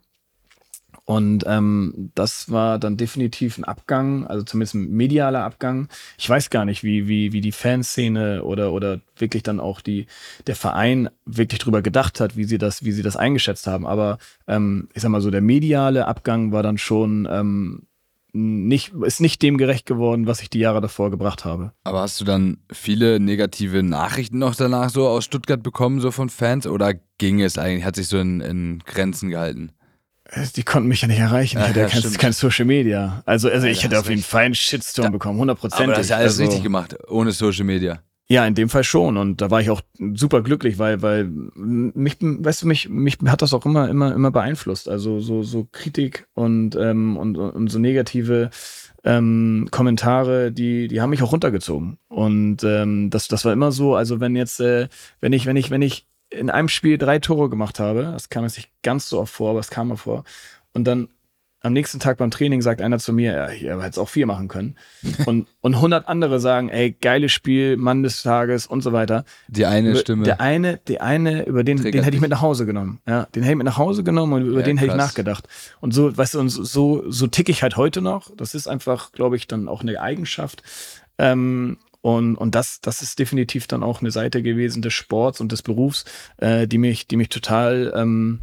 Und ähm, das war dann definitiv ein Abgang, also zumindest ein medialer Abgang. Ich weiß gar nicht, wie, wie, wie die Fanszene oder, oder wirklich dann auch die, der Verein wirklich drüber gedacht hat, wie sie das, wie sie das eingeschätzt haben. Aber ähm, ich sag mal so, der mediale Abgang war dann schon ähm, nicht, ist nicht dem gerecht geworden, was ich die Jahre davor gebracht habe. Aber hast du dann viele negative Nachrichten noch danach so aus Stuttgart bekommen, so von Fans? Oder ging es eigentlich, hat sich so in, in Grenzen gehalten? Äh, Die konnten mich ja nicht erreichen. Ich Ja, hatte ja kein, kein Social Media. Also, also ich da hätte auf jeden. Fall einen Shitstorm bekommen, hundertprozentig. Aber das ist ja alles also, richtig gemacht, ohne Social Media. Ja, in dem Fall schon. Und da war ich auch super glücklich, weil, weil mich, weißt du, mich, mich hat das auch immer, immer, immer beeinflusst. Also so, so Kritik und, ähm, und, und so negative ähm, Kommentare, die, die haben mich auch runtergezogen. Und ähm, das, das war immer so, also wenn jetzt, äh, wenn ich, wenn ich, wenn ich in einem Spiel drei Tore gemacht habe, das kam jetzt nicht ganz so oft vor, aber es kam mal vor, und dann am nächsten Tag beim Training sagt einer zu mir, ja, hier hätte es auch vier machen können. Und, und 100 andere sagen, ey, geiles Spiel, Mann des Tages und so weiter. Die eine Über- Stimme. Der eine, der eine, über den, den hätte ich mit nach Hause genommen. Ja, den hätte ich mit nach Hause genommen und über Ja, den hätte ich krass. nachgedacht. Und so, weißt du, und so, so, so tick ich halt heute noch. Das ist einfach, glaube ich, dann auch eine Eigenschaft. Ähm, und, und das, das ist definitiv dann auch eine Seite gewesen des Sports und des Berufs, äh, die mich, die mich total, ähm,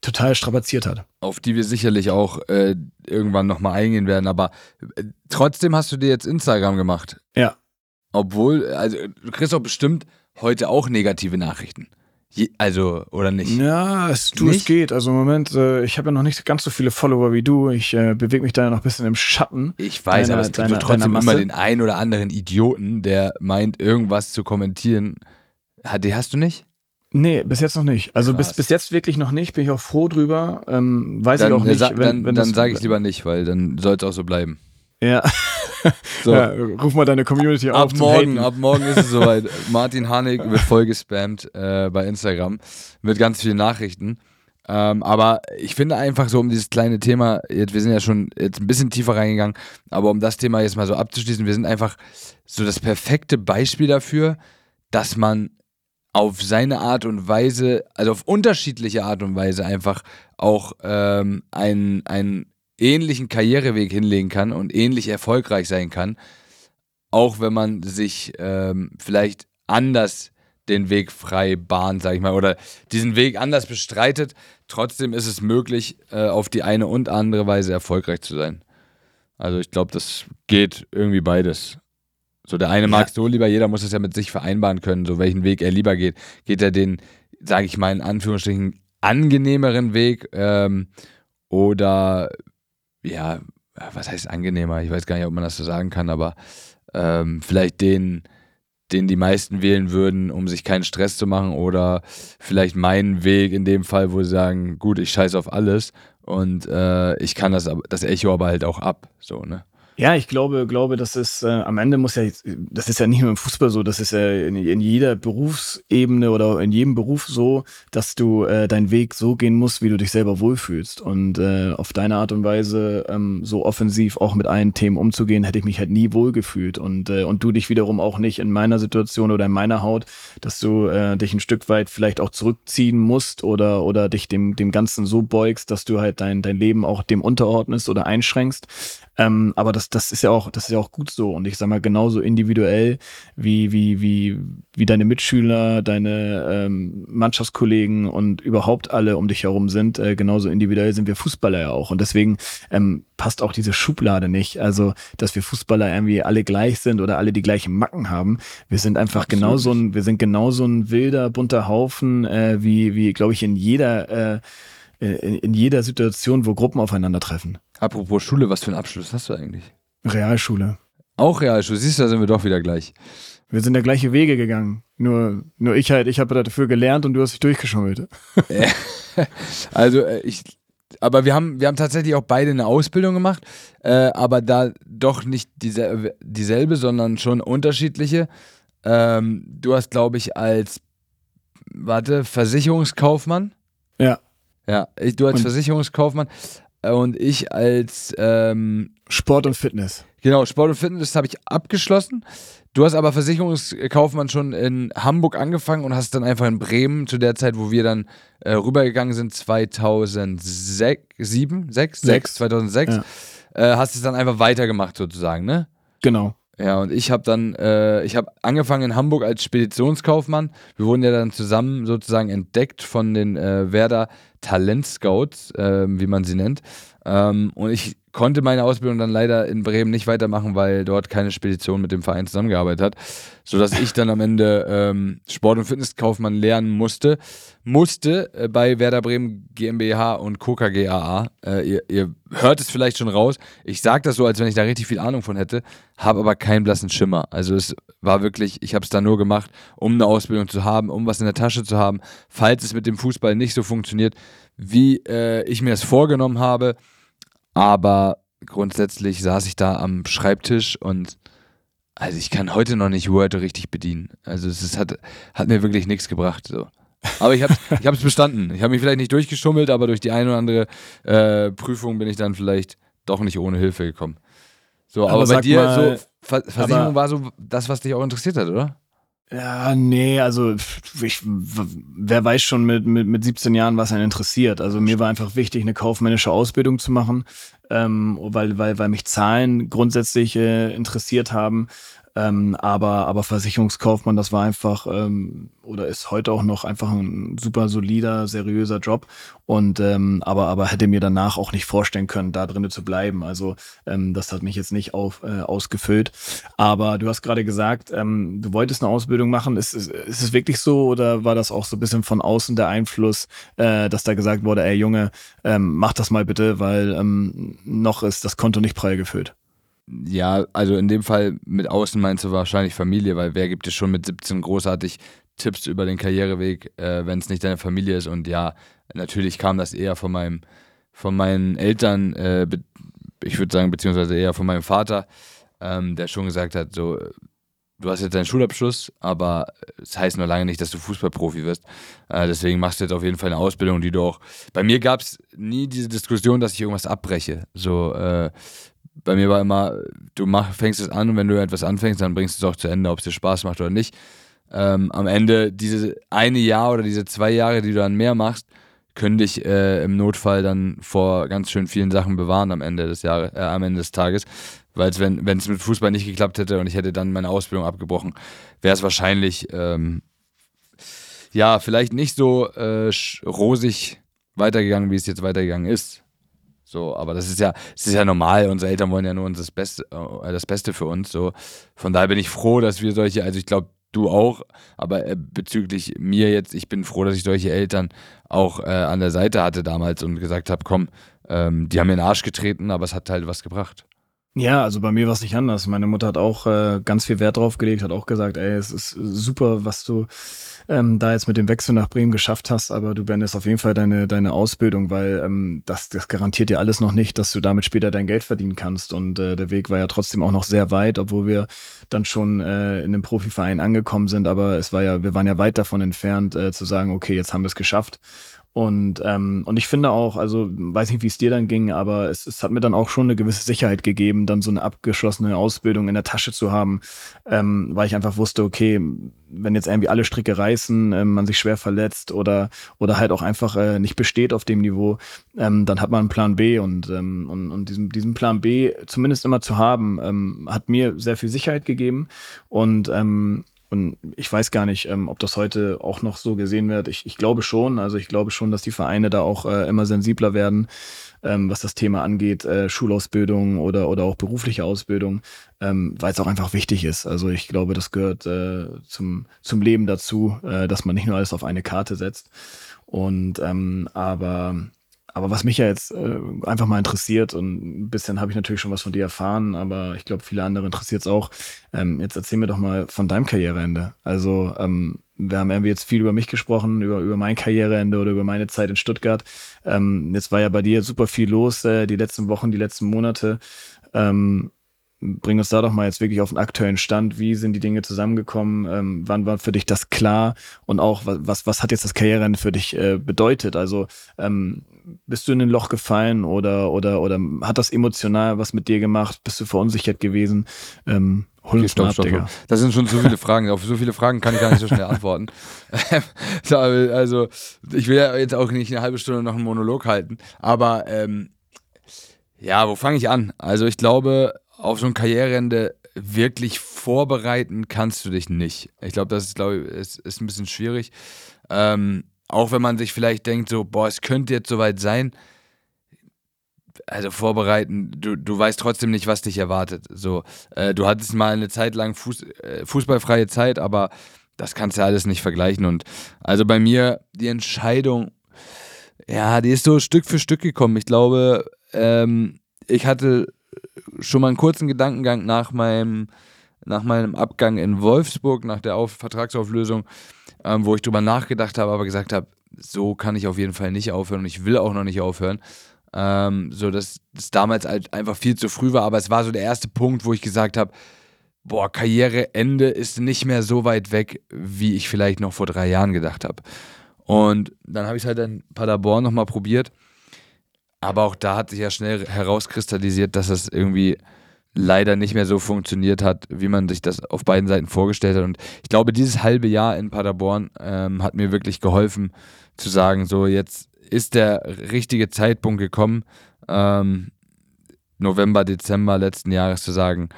total strapaziert hat. auf die wir sicherlich auch äh, irgendwann nochmal eingehen werden. Aber äh, trotzdem hast du dir jetzt Instagram gemacht. Ja. Obwohl, also du kriegst doch bestimmt heute auch negative Nachrichten. Je, also, oder nicht? Ja, es, du, es Nicht? geht. Also im Moment, äh, ich habe ja noch nicht ganz so viele Follower wie du. Ich äh, bewege mich da ja noch ein bisschen im Schatten. Ich weiß, Deiner- aber es gibt deiner- trotzdem immer den einen oder anderen Idioten, der meint, irgendwas zu kommentieren. Die hast du nicht? Nee, bis jetzt noch nicht. Also bis, Krass. bis jetzt wirklich noch nicht. Bin ich auch froh drüber. Ähm, weiß ich Dann, auch nicht. sa- dann, dann das- sage ich lieber nicht, weil dann soll es auch so bleiben. Ja. So. ja. Ruf mal deine Community auf. Ab morgen, ab morgen ist es soweit. Martin Hanig wird voll gespammt äh, bei Instagram mit ganz vielen Nachrichten. Ähm, aber ich finde einfach so um dieses kleine Thema, jetzt, wir sind ja schon jetzt ein bisschen tiefer reingegangen, aber um das Thema jetzt mal so abzuschließen, wir sind einfach so das perfekte Beispiel dafür, dass man auf seine Art und Weise, also auf unterschiedliche Art und Weise einfach auch ähm, einen, einen ähnlichen Karriereweg hinlegen kann und ähnlich erfolgreich sein kann, auch wenn man sich ähm, vielleicht anders den Weg frei bahnt, sag ich mal, oder diesen Weg anders bestreitet, trotzdem ist es möglich, äh, auf die eine und andere Weise erfolgreich zu sein. Also ich glaube, das geht irgendwie beides. So, der eine mag es so lieber, jeder muss es ja mit sich vereinbaren können, so welchen Weg er lieber geht. Geht er den, sage ich mal in Anführungsstrichen, angenehmeren Weg ähm, oder ja, was heißt angenehmer? Ich weiß gar nicht, ob man das so sagen kann, aber ähm, vielleicht den, den die meisten wählen würden, um sich keinen Stress zu machen oder vielleicht meinen Weg in dem Fall, wo sie sagen, gut, ich scheiße auf alles und äh, ich kann das, das Echo aber halt auch ab, so, ne? Ja, ich glaube, glaube, das ist äh, am Ende muss ja, das ist ja nicht nur im Fußball so, das ist ja in, in jeder Berufsebene oder in jedem Beruf so, dass du äh, deinen Weg so gehen musst, wie du dich selber wohlfühlst. Und äh, auf deine Art und Weise ähm, so offensiv auch mit allen Themen umzugehen, hätte ich mich halt nie wohlgefühlt. Und, äh, und du dich wiederum auch nicht in meiner Situation oder in meiner Haut, dass du äh, dich ein Stück weit vielleicht auch zurückziehen musst oder, oder dich dem, dem Ganzen so beugst, dass du halt dein, dein Leben auch dem unterordnest oder einschränkst. Ähm, aber das, das ist ja auch, das ist ja auch gut so. Und ich sag mal, genauso individuell wie, wie, wie, wie deine Mitschüler, deine ähm, Mannschaftskollegen und überhaupt alle um dich herum sind, äh, genauso individuell sind wir Fußballer ja auch. Und deswegen ähm, passt auch diese Schublade nicht. Also, dass wir Fußballer irgendwie alle gleich sind oder alle die gleichen Macken haben. Wir sind einfach Absolut. genauso ein, wir sind genauso ein wilder, bunter Haufen, äh, wie, wie, glaube ich, in jeder äh, in, in jeder Situation, wo Gruppen aufeinandertreffen. Apropos Schule, was für einen Abschluss hast du eigentlich? Realschule. Auch Realschule, siehst du, da sind wir doch wieder gleich. Wir sind der gleiche Wege gegangen. Nur, nur ich halt, ich habe dafür gelernt und du hast dich durchgeschummelt. also äh, ich, aber wir haben, wir haben tatsächlich auch beide eine Ausbildung gemacht, äh, aber da doch nicht dieselbe, dieselbe sondern schon unterschiedliche. Ähm, du hast, glaube ich, als, warte, Versicherungskaufmann. Ja. Ja, ich, du als und Versicherungskaufmann und ich als ähm, Sport und Fitness. Genau, Sport und Fitness habe ich abgeschlossen. Du hast aber Versicherungskaufmann schon in Hamburg angefangen und hast dann einfach in Bremen zu der Zeit, wo wir dann äh, rübergegangen sind, 2006, 7, 6, 6 2006, ja. äh, hast es dann einfach weitergemacht sozusagen, ne? Genau. Ja, und ich habe dann, äh, ich habe angefangen in Hamburg als Speditionskaufmann. Wir wurden ja dann zusammen sozusagen entdeckt von den äh, Werder Talentscouts, äh, wie man sie nennt. Ähm, und ich konnte meine Ausbildung dann leider in Bremen nicht weitermachen, weil dort keine Spedition mit dem Verein zusammengearbeitet hat, sodass ich dann am Ende ähm, Sport- und Fitnesskaufmann lernen musste. Musste äh, bei Werder Bremen GmbH und Coca GAA. Äh, ihr, ihr, hört es vielleicht schon raus. Ich sage das so, als wenn ich da richtig viel Ahnung von hätte, habe aber keinen blassen Schimmer. Also es war wirklich, ich habe es da nur gemacht, um eine Ausbildung zu haben, um was in der Tasche zu haben, falls es mit dem Fußball nicht so funktioniert, wie äh, ich mir es vorgenommen habe aber grundsätzlich saß ich da am Schreibtisch und also ich kann heute noch nicht Word richtig bedienen. Also es ist, hat, hat mir wirklich nichts gebracht. So. Aber ich habe ich es bestanden. Ich habe mich vielleicht nicht durchgeschummelt, aber durch die eine oder andere äh, Prüfung bin ich dann vielleicht doch nicht ohne Hilfe gekommen. So, aber, aber bei dir mal, so Ver Versicherung war so das, was dich auch interessiert hat, oder? Ja, nee, also ich, wer weiß schon mit, mit, mit 17 Jahren, was einen interessiert. Also mir war einfach wichtig, eine kaufmännische Ausbildung zu machen, ähm, weil, weil, weil mich Zahlen grundsätzlich äh, interessiert haben. Ähm, aber, aber Versicherungskaufmann, das war einfach ähm, oder ist heute auch noch einfach ein super solider, seriöser Job. Und ähm, aber, aber hätte mir danach auch nicht vorstellen können, da drinnen zu bleiben. Also ähm, das hat mich jetzt nicht auf, äh, ausgefüllt. Aber du hast gerade gesagt, ähm, du wolltest eine Ausbildung machen. Ist, ist, ist es wirklich so oder war das auch so ein bisschen von außen der Einfluss, äh, dass da gesagt wurde, ey Junge, ähm, mach das mal bitte, weil ähm, noch ist das Konto nicht prall gefüllt? Ja, also in dem Fall mit außen meinst du wahrscheinlich Familie, weil wer gibt dir schon mit 17 großartig Tipps über den Karriereweg, äh, wenn es nicht deine Familie ist? Und ja, natürlich kam das eher von meinem, von meinen Eltern, äh, ich würde sagen, beziehungsweise eher von meinem Vater, ähm, der schon gesagt hat, so, du hast jetzt deinen Schulabschluss, aber es das heißt noch lange nicht, dass du Fußballprofi wirst. Äh, deswegen machst du jetzt auf jeden Fall eine Ausbildung, die du auch. Bei mir gab es nie diese Diskussion, dass ich irgendwas abbreche. So, äh, bei mir war immer, du mach, fängst es an und wenn du etwas anfängst, dann bringst du es auch zu Ende, ob es dir Spaß macht oder nicht. Ähm, am Ende, diese eine Jahr oder diese zwei Jahre, die du dann mehr machst, können dich äh, im Notfall dann vor ganz schön vielen Sachen bewahren am Ende des Jahres, äh, am Ende des Tages. Weil wenn es mit Fußball nicht geklappt hätte und ich hätte dann meine Ausbildung abgebrochen, wäre es wahrscheinlich ähm, ja vielleicht nicht so äh, rosig weitergegangen, wie es jetzt weitergegangen ist. So, aber das ist ja, das ist ja normal. Unsere Eltern wollen ja nur uns das Beste, äh, das Beste für uns. So, von daher bin ich froh, dass wir solche, also ich glaube, du auch, aber äh, bezüglich mir jetzt, ich bin froh, dass ich solche Eltern auch äh, an der Seite hatte damals und gesagt habe, komm, ähm, die haben mir in den Arsch getreten, aber es hat halt was gebracht. Ja, also bei mir war es nicht anders. Meine Mutter hat auch äh, ganz viel Wert drauf gelegt, hat auch gesagt, ey, es ist super, was du ähm, da jetzt mit dem Wechsel nach Bremen geschafft hast, aber du beendest auf jeden Fall deine, deine Ausbildung, weil ähm, das, das garantiert dir alles noch nicht, dass du damit später dein Geld verdienen kannst. Und äh, der Weg war ja trotzdem auch noch sehr weit, obwohl wir dann schon äh, in einem Profiverein angekommen sind. Aber es war ja, wir waren ja weit davon entfernt, äh, zu sagen, okay, jetzt haben wir es geschafft. Und, ähm, und ich finde auch, also weiß nicht, wie es dir dann ging, aber es, es hat mir dann auch schon eine gewisse Sicherheit gegeben, dann so eine abgeschlossene Ausbildung in der Tasche zu haben, ähm, weil ich einfach wusste, okay, wenn jetzt irgendwie alle Stricke reißen, ähm, man sich schwer verletzt oder, oder halt auch einfach äh, nicht besteht auf dem Niveau, ähm, dann hat man einen Plan B und, ähm, und, und diesen, diesen Plan B zumindest immer zu haben, ähm, hat mir sehr viel Sicherheit gegeben und ähm, und ich weiß gar nicht, ähm, ob das heute auch noch so gesehen wird. Ich, ich glaube schon. Also ich glaube schon, dass die Vereine da auch äh, immer sensibler werden, ähm, was das Thema angeht, äh, Schulausbildung oder, oder auch berufliche Ausbildung, ähm, weil es auch einfach wichtig ist. Also ich glaube, das gehört äh, zum, zum Leben dazu, äh, dass man nicht nur alles auf eine Karte setzt. Und ähm, aber aber was mich ja jetzt äh, einfach mal interessiert und ein bisschen habe ich natürlich schon was von dir erfahren, aber ich glaube, viele andere interessiert es auch. Ähm, jetzt erzähl mir doch mal von deinem Karriereende. Also ähm, wir haben irgendwie jetzt viel über mich gesprochen, über, über mein Karriereende oder über meine Zeit in Stuttgart. Ähm, jetzt war ja bei dir super viel los, äh, die letzten Wochen, die letzten Monate. Ähm, bring uns da doch mal jetzt wirklich auf den aktuellen Stand. Wie sind die Dinge zusammengekommen? Ähm, wann war für dich das klar? Und auch, was, was hat jetzt das Karriereende für dich äh, bedeutet? Also, ähm, bist du in ein Loch gefallen oder, oder, oder hat das emotional was mit dir gemacht? Bist du verunsichert gewesen? Ähm, hol uns okay, stopp, stopp, stopp. Das sind schon so viele Fragen. Auf so viele Fragen kann ich gar nicht so schnell antworten. also, ich will ja jetzt auch nicht eine halbe Stunde noch einen Monolog halten, aber ähm, ja, wo fange ich an? Also, ich glaube, auf so ein Karriereende wirklich vorbereiten kannst du dich nicht. Ich glaube, das ist, glaube ich, ist, ist ein bisschen schwierig. Ähm, auch wenn man sich vielleicht denkt, so, boah, es könnte jetzt soweit sein. Also vorbereiten, du, du weißt trotzdem nicht, was dich erwartet. So, äh, du hattest mal eine Zeit lang Fuß, äh, fußballfreie Zeit, aber das kannst du alles nicht vergleichen. Und also bei mir die Entscheidung, ja, die ist so Stück für Stück gekommen. Ich glaube, ähm, ich hatte schon mal einen kurzen Gedankengang nach meinem, nach meinem Abgang in Wolfsburg, nach der Auf Vertragsauflösung ähm, wo ich drüber nachgedacht habe, aber gesagt habe, so kann ich auf jeden Fall nicht aufhören und ich will auch noch nicht aufhören. Ähm, so dass es damals halt einfach viel zu früh war, aber es war so der erste Punkt, wo ich gesagt habe, boah, Karriereende ist nicht mehr so weit weg, wie ich vielleicht noch vor drei Jahren gedacht habe. Und dann habe ich es halt in Paderborn nochmal probiert. Aber auch da hat sich ja schnell herauskristallisiert, dass es irgendwie leider nicht mehr so funktioniert hat, wie man sich das auf beiden Seiten vorgestellt hat. Und ich glaube, dieses halbe Jahr in Paderborn ähm, hat mir wirklich geholfen, zu sagen, so jetzt ist der richtige Zeitpunkt gekommen, ähm, November, Dezember letzten Jahres zu sagen,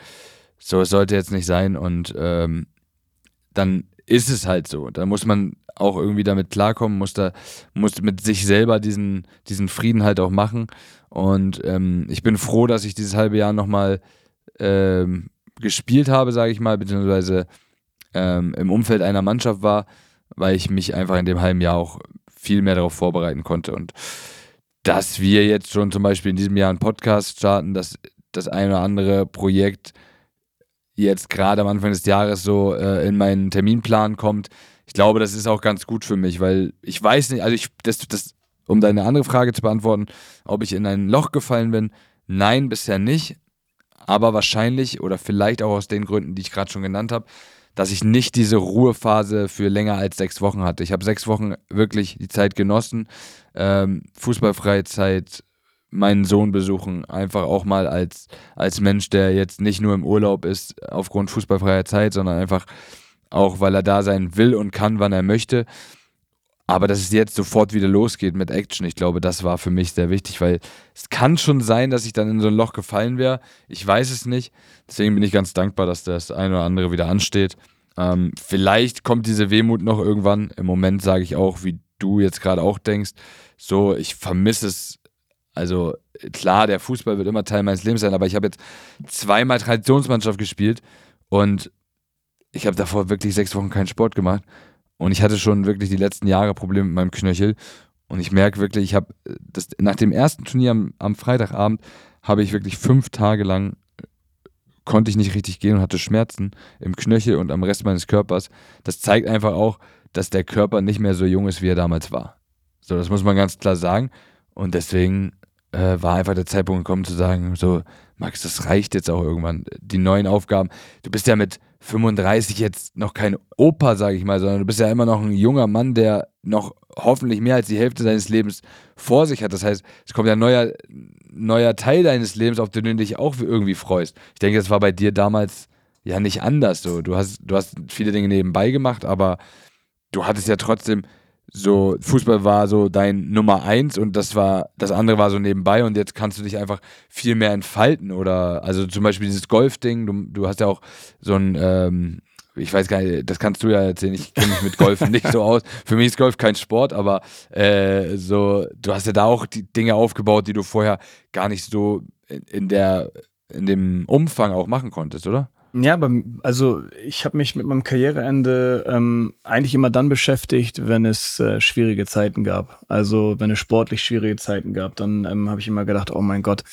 so es sollte jetzt nicht sein und ähm, dann ist es halt so. Da muss man auch irgendwie damit klarkommen, muss da, muss mit sich selber diesen, diesen Frieden halt auch machen. Und ähm, ich bin froh, dass ich dieses halbe Jahr nochmal ähm, gespielt habe, sage ich mal, beziehungsweise ähm, im Umfeld einer Mannschaft war, weil ich mich einfach in dem halben Jahr auch viel mehr darauf vorbereiten konnte. Und dass wir jetzt schon zum Beispiel in diesem Jahr einen Podcast starten, dass das eine oder andere Projekt jetzt gerade am Anfang des Jahres so äh, in meinen Terminplan kommt, ich glaube, das ist auch ganz gut für mich, weil ich weiß nicht, also ich, das, das, um deine andere Frage zu beantworten, ob ich in ein Loch gefallen bin, nein, bisher nicht aber wahrscheinlich oder vielleicht auch aus den Gründen, die ich gerade schon genannt habe, dass ich nicht diese Ruhephase für länger als sechs Wochen hatte. Ich habe sechs Wochen wirklich die Zeit genossen, ähm, fußballfreie meinen Sohn besuchen, einfach auch mal als, als Mensch, der jetzt nicht nur im Urlaub ist aufgrund fußballfreier Zeit, sondern einfach auch, weil er da sein will und kann, wann er möchte. Aber dass es jetzt sofort wieder losgeht mit Action, ich glaube, das war für mich sehr wichtig, weil es kann schon sein, dass ich dann in so ein Loch gefallen wäre. Ich weiß es nicht. Deswegen bin ich ganz dankbar, dass das eine oder andere wieder ansteht. Ähm, vielleicht kommt diese Wehmut noch irgendwann. Im Moment sage ich auch, wie du jetzt gerade auch denkst, so, ich vermisse es. Also klar, der Fußball wird immer Teil meines Lebens sein, aber ich habe jetzt zweimal Traditionsmannschaft gespielt und ich habe davor wirklich sechs Wochen keinen Sport gemacht. Und ich hatte schon wirklich die letzten Jahre Probleme mit meinem Knöchel. Und ich merke wirklich, ich habe nach dem ersten Turnier am, am Freitagabend habe ich wirklich fünf Tage lang konnte ich nicht richtig gehen und hatte Schmerzen im Knöchel und am Rest meines Körpers. Das zeigt einfach auch, dass der Körper nicht mehr so jung ist, wie er damals war. So, das muss man ganz klar sagen. Und deswegen äh, war einfach der Zeitpunkt gekommen zu sagen, so, Max, das reicht jetzt auch irgendwann. Die neuen Aufgaben. Du bist ja mit 35 jetzt noch kein Opa, sage ich mal, sondern du bist ja immer noch ein junger Mann, der noch hoffentlich mehr als die Hälfte seines Lebens vor sich hat. Das heißt, es kommt ja ein neuer, neuer Teil deines Lebens, auf den du dich auch irgendwie freust. Ich denke, das war bei dir damals ja nicht anders so. Du hast, du hast viele Dinge nebenbei gemacht, aber du hattest ja trotzdem so, Fußball war so dein Nummer eins und das war, das andere war so nebenbei und jetzt kannst du dich einfach viel mehr entfalten oder, also zum Beispiel dieses Golf-Ding, du, du hast ja auch so ein, ähm, ich weiß gar nicht, das kannst du ja erzählen, ich kenne mich mit Golf nicht so aus. Für mich ist Golf kein Sport, aber äh, so, du hast ja da auch die Dinge aufgebaut, die du vorher gar nicht so in, in der, in dem Umfang auch machen konntest, oder? Ja, aber also ich habe mich mit meinem Karriereende ähm, eigentlich immer dann beschäftigt, wenn es äh, schwierige Zeiten gab. Also wenn es sportlich schwierige Zeiten gab, dann ähm, habe ich immer gedacht, oh mein Gott,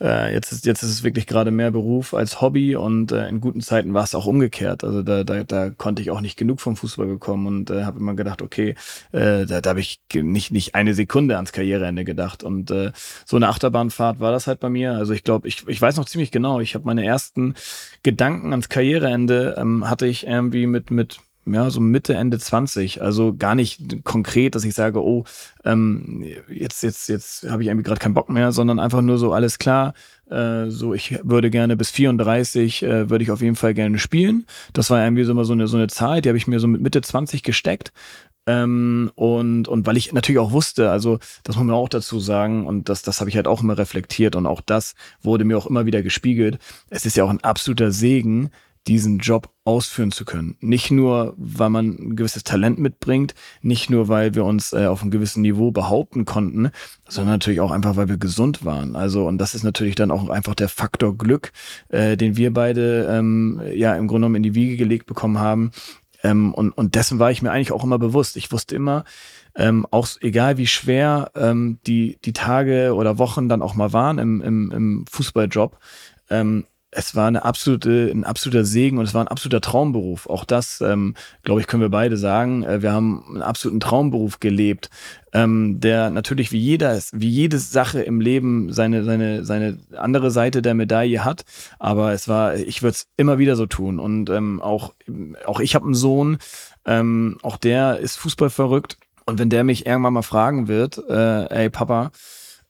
äh, jetzt ist jetzt ist es wirklich gerade mehr Beruf als Hobby und äh, in guten Zeiten war es auch umgekehrt. Also da, da, da konnte ich auch nicht genug vom Fußball bekommen und äh, habe immer gedacht, okay, äh, da, da habe ich nicht nicht eine Sekunde ans Karriereende gedacht und äh, so eine Achterbahnfahrt war das halt bei mir. Also ich glaube, ich, ich weiß noch ziemlich genau, ich habe meine ersten Gedanken ans Karriereende ähm, hatte ich irgendwie mit, mit ja, so Mitte, Ende 20. Also gar nicht konkret, dass ich sage, oh, ähm, jetzt, jetzt, jetzt habe ich irgendwie gerade keinen Bock mehr, sondern einfach nur so, alles klar, äh, so, ich würde gerne bis 34, äh, würde ich auf jeden Fall gerne spielen. Das war irgendwie so immer so eine, so eine Zahl, die habe ich mir so mit Mitte 20 gesteckt. Ähm, und, und weil ich natürlich auch wusste, also das muss man auch dazu sagen, und das, das habe ich halt auch immer reflektiert und auch das wurde mir auch immer wieder gespiegelt. Es ist ja auch ein absoluter Segen, diesen Job ausführen zu können. Nicht nur, weil man ein gewisses Talent mitbringt, nicht nur, weil wir uns äh, auf einem gewissen Niveau behaupten konnten, sondern natürlich auch einfach, weil wir gesund waren. Also, und das ist natürlich dann auch einfach der Faktor Glück, äh, den wir beide ähm, ja im Grunde genommen in die Wiege gelegt bekommen haben, ähm, und, und dessen war ich mir eigentlich auch immer bewusst. Ich wusste immer, ähm, auch egal wie schwer ähm, die, die Tage oder Wochen dann auch mal waren im, im, im Fußballjob, ähm, es war eine absolute, ein absoluter Segen und es war ein absoluter Traumberuf. Auch das, ähm, glaube ich, können wir beide sagen. Äh, wir haben einen absoluten Traumberuf gelebt, ähm, der natürlich wie jeder, wie jede Sache im Leben seine, seine, seine andere Seite der Medaille hat. Aber es war, ich würde es immer wieder so tun. Und ähm, auch, auch ich habe einen Sohn, ähm, auch der ist Fußball verrückt. Und wenn der mich irgendwann mal fragen wird, äh, ey Papa,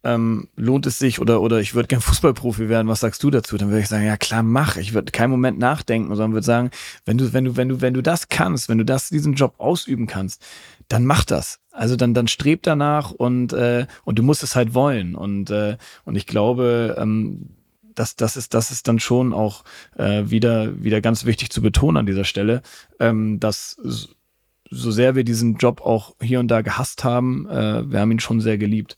ähm, lohnt es sich oder, oder ich würde gern Fußballprofi werden, was sagst du dazu? Dann würde ich sagen, ja klar, mach. Ich würde keinen Moment nachdenken, sondern würde sagen, wenn du, wenn du, wenn du, wenn du das kannst, wenn du das, diesen Job ausüben kannst, dann mach das. Also dann, dann strebt danach und, äh, und du musst es halt wollen. Und, äh, und ich glaube, ähm, das, das, ist, das ist dann schon auch äh, wieder, wieder ganz wichtig zu betonen an dieser Stelle, ähm, dass so sehr wir diesen Job auch hier und da gehasst haben, äh, wir haben ihn schon sehr geliebt.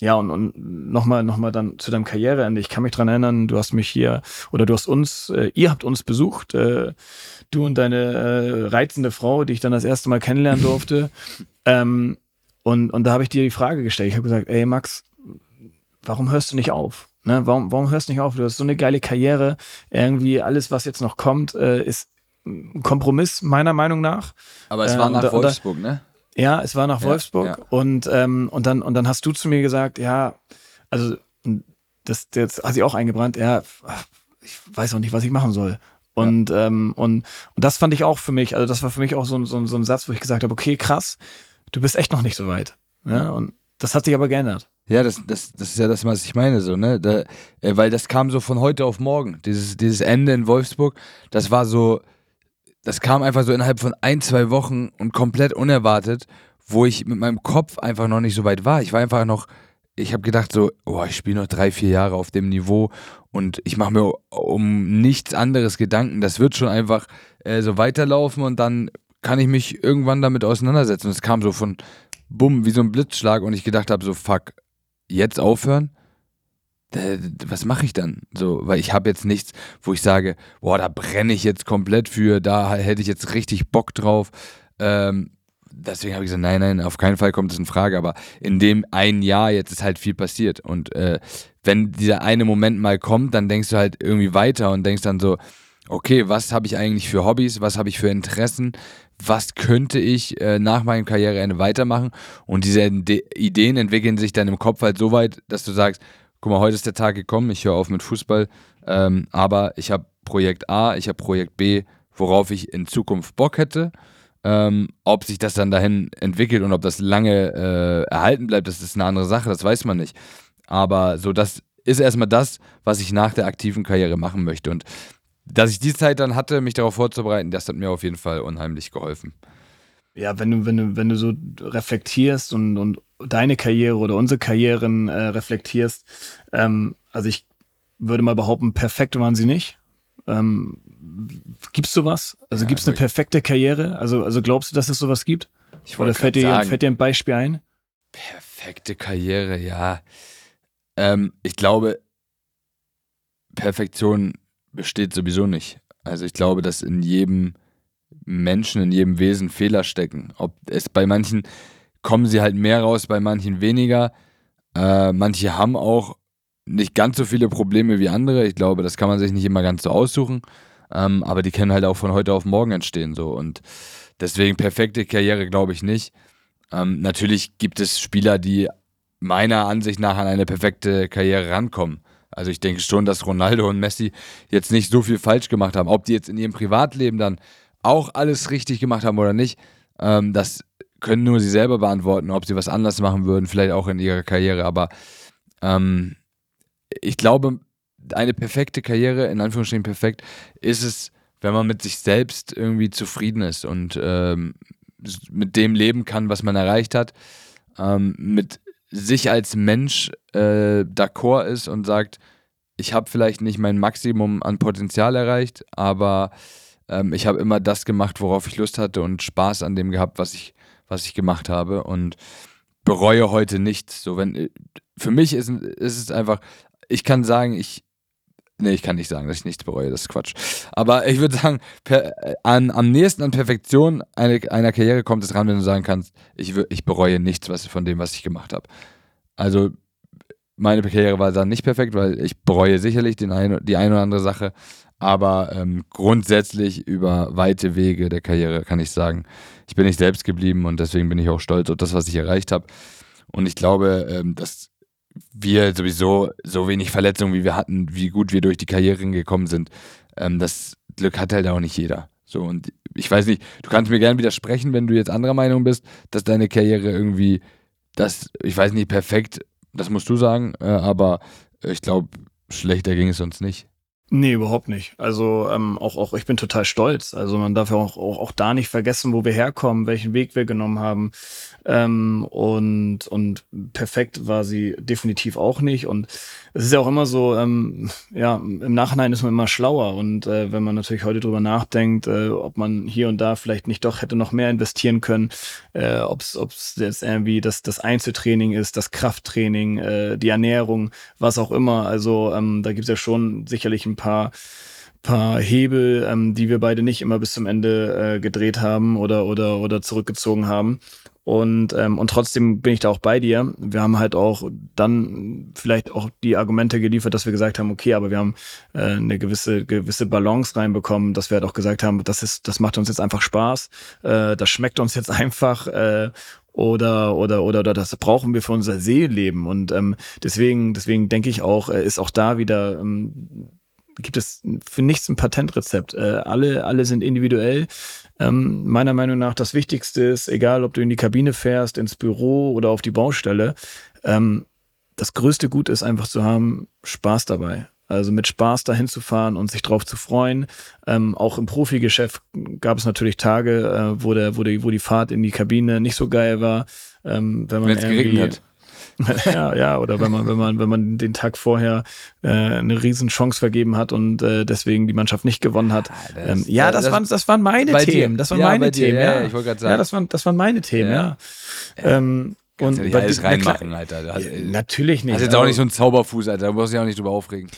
Ja, und, und nochmal noch mal dann zu deinem Karriereende. Ich kann mich dran erinnern, du hast mich hier oder du hast uns, äh, ihr habt uns besucht, äh, du und deine äh, reizende Frau, die ich dann das erste Mal kennenlernen durfte. ähm, und, und da habe ich dir die Frage gestellt. Ich habe gesagt, ey Max, warum hörst du nicht auf? Ne? Warum, warum hörst du nicht auf? Du hast so eine geile Karriere. Irgendwie alles, was jetzt noch kommt, äh, ist ein Kompromiss, meiner Meinung nach. Aber es war äh, nach da, Wolfsburg, ne? Ja, es war nach ja, Wolfsburg ja. und ähm, und dann und dann hast du zu mir gesagt, ja, also das jetzt hat sich auch eingebrannt, ja, ich weiß auch nicht, was ich machen soll. Und, ja. ähm, und, und das fand ich auch für mich, also das war für mich auch so, so, so ein Satz, wo ich gesagt habe, okay, krass, du bist echt noch nicht so weit. Ja, und das hat sich aber geändert. Ja, das, das, das ist ja das, was ich meine, so, ne? Da, äh, weil das kam so von heute auf morgen. Dieses, dieses Ende in Wolfsburg, das war so, das kam einfach so innerhalb von ein, zwei Wochen und komplett unerwartet, wo ich mit meinem Kopf einfach noch nicht so weit war. Ich war einfach noch, ich habe gedacht so, oh, ich spiele noch drei, vier Jahre auf dem Niveau und ich mache mir um nichts anderes Gedanken. Das wird schon einfach äh, so weiterlaufen und dann kann ich mich irgendwann damit auseinandersetzen. Es kam so von bumm, wie so ein Blitzschlag und ich gedacht habe so, fuck, jetzt aufhören? Was mache ich dann? So, weil ich habe jetzt nichts, wo ich sage, boah, da brenne ich jetzt komplett für, da hätte ich jetzt richtig Bock drauf. Ähm, deswegen habe ich gesagt, nein, nein, auf keinen Fall kommt es in Frage. Aber in dem einen Jahr jetzt ist halt viel passiert. Und äh, wenn dieser eine Moment mal kommt, dann denkst du halt irgendwie weiter und denkst dann so, okay, was habe ich eigentlich für Hobbys, was habe ich für Interessen, was könnte ich äh, nach meinem Karriereende weitermachen? Und diese Ideen entwickeln sich dann im Kopf halt so weit, dass du sagst, guck mal, heute ist der Tag gekommen, ich höre auf mit Fußball, ähm, aber ich habe Projekt A, ich habe Projekt B, worauf ich in Zukunft Bock hätte. Ähm, ob sich das dann dahin entwickelt und ob das lange äh, erhalten bleibt, das ist eine andere Sache, das weiß man nicht. Aber so, das ist erstmal das, was ich nach der aktiven Karriere machen möchte. Und dass ich die Zeit dann hatte, mich darauf vorzubereiten, das hat mir auf jeden Fall unheimlich geholfen. Ja, wenn du, wenn du, wenn du so reflektierst und, und deine Karriere oder unsere Karrieren äh, reflektierst, ähm, also ich würde mal behaupten, perfekt waren sie nicht. Ähm, gibt's sowas? Also ja, gibt's eine perfekte Karriere? Also, also glaubst du, dass es sowas gibt? Ich Oder fällt dir, sagen, fällt dir ein Beispiel ein? Perfekte Karriere, ja. Ähm, ich glaube, Perfektion besteht sowieso nicht. Also ich glaube, dass in jedem Menschen, in jedem Wesen Fehler stecken. Ob es bei manchen kommen sie halt mehr raus, bei manchen weniger. Äh, manche haben auch nicht ganz so viele Probleme wie andere. Ich glaube, das kann man sich nicht immer ganz so aussuchen. Ähm, aber die können halt auch von heute auf morgen entstehen. So. Und deswegen perfekte Karriere glaube ich nicht. Ähm, natürlich gibt es Spieler, die meiner Ansicht nach an eine perfekte Karriere rankommen. Also ich denke schon, dass Ronaldo und Messi jetzt nicht so viel falsch gemacht haben. Ob die jetzt in ihrem Privatleben dann auch alles richtig gemacht haben oder nicht, ähm, das können nur sie selber beantworten, ob sie was anders machen würden, vielleicht auch in ihrer Karriere. Aber ähm, ich glaube, eine perfekte Karriere, in Anführungsstrichen perfekt, ist es, wenn man mit sich selbst irgendwie zufrieden ist und ähm, mit dem leben kann, was man erreicht hat, ähm, mit sich als Mensch äh, d'accord ist und sagt, ich habe vielleicht nicht mein Maximum an Potenzial erreicht, aber ähm, ich habe immer das gemacht, worauf ich Lust hatte und Spaß an dem gehabt, was ich, was ich gemacht habe und bereue heute nichts. So, wenn, für mich ist, ist es einfach, ich kann sagen, ich, Nee, ich kann nicht sagen, dass ich nichts bereue, das ist Quatsch. Aber ich würde sagen, per, äh, an, am nächsten an Perfektion eine, einer Karriere kommt es ran, wenn du sagen kannst, ich, ich bereue nichts was, von dem, was ich gemacht habe. Also, meine Karriere war dann nicht perfekt, weil ich bereue sicherlich den ein, die eine oder andere Sache. Aber ähm, grundsätzlich über weite Wege der Karriere kann ich sagen, ich bin nicht selbst geblieben und deswegen bin ich auch stolz auf das, was ich erreicht habe. Und ich glaube, ähm, dass wir sowieso so wenig Verletzungen, wie wir hatten, wie gut wir durch die Karrieren gekommen sind, ähm, das Glück hat halt auch nicht jeder. So, und ich weiß nicht, du kannst mir gerne widersprechen, wenn du jetzt anderer Meinung bist, dass deine Karriere irgendwie, das, ich weiß nicht, perfekt, das musst du sagen, äh, aber ich glaube, schlechter ging es uns nicht. Nee, überhaupt nicht. Also ähm, auch, auch ich bin total stolz. Also man darf ja auch, auch, auch da nicht vergessen, wo wir herkommen, welchen Weg wir genommen haben. Ähm, und, und perfekt war sie definitiv auch nicht. Und es ist ja auch immer so, ähm, ja, im Nachhinein ist man immer schlauer. Und äh, wenn man natürlich heute drüber nachdenkt, äh, ob man hier und da vielleicht nicht doch hätte noch mehr investieren können, äh, ob es jetzt irgendwie das, das Einzeltraining ist, das Krafttraining, äh, die Ernährung, was auch immer. Also ähm, da gibt es ja schon sicherlich ein paar paar Hebel, ähm, die wir beide nicht immer bis zum Ende äh, gedreht haben oder oder oder zurückgezogen haben. Und, ähm, und trotzdem bin ich da auch bei dir. Wir haben halt auch dann vielleicht auch die Argumente geliefert, dass wir gesagt haben, okay, aber wir haben äh, eine gewisse, gewisse Balance reinbekommen, dass wir halt auch gesagt haben, das ist, das macht uns jetzt einfach Spaß, äh, das schmeckt uns jetzt einfach, äh, oder, oder, oder, oder das brauchen wir für unser Seeleben. Und ähm, deswegen, deswegen denke ich auch, äh, ist auch da wieder ähm, gibt es für nichts ein Patentrezept. Äh, alle, alle sind individuell. Ähm, meiner Meinung nach das Wichtigste ist, egal ob du in die Kabine fährst, ins Büro oder auf die Baustelle, ähm, das größte Gut ist einfach zu haben, Spaß dabei. Also mit Spaß dahin zu fahren und sich drauf zu freuen. Ähm, auch im Profigeschäft gab es natürlich Tage, äh, wo, der, wo, die, wo die Fahrt in die Kabine nicht so geil war. Ähm, wenn man irgendwie, hat. ja, ja, oder wenn man, wenn man, wenn man den Tag vorher äh, eine riesen Chance vergeben hat und äh, deswegen die Mannschaft nicht gewonnen hat. Ah, das, ähm, ja, das, das, waren, das waren meine Themen. Das waren ja, meine Themen, dir, ja. ja. Ich wollte gerade sagen. Ja, das waren, das waren meine Themen, ja. ja. Ähm, Kannst und ja nicht alles reinmachen, Alter. Hast, natürlich nicht. Hast jetzt auch nicht so einen Zauberfuß, Alter. Da musst du dich auch nicht drüber aufregen.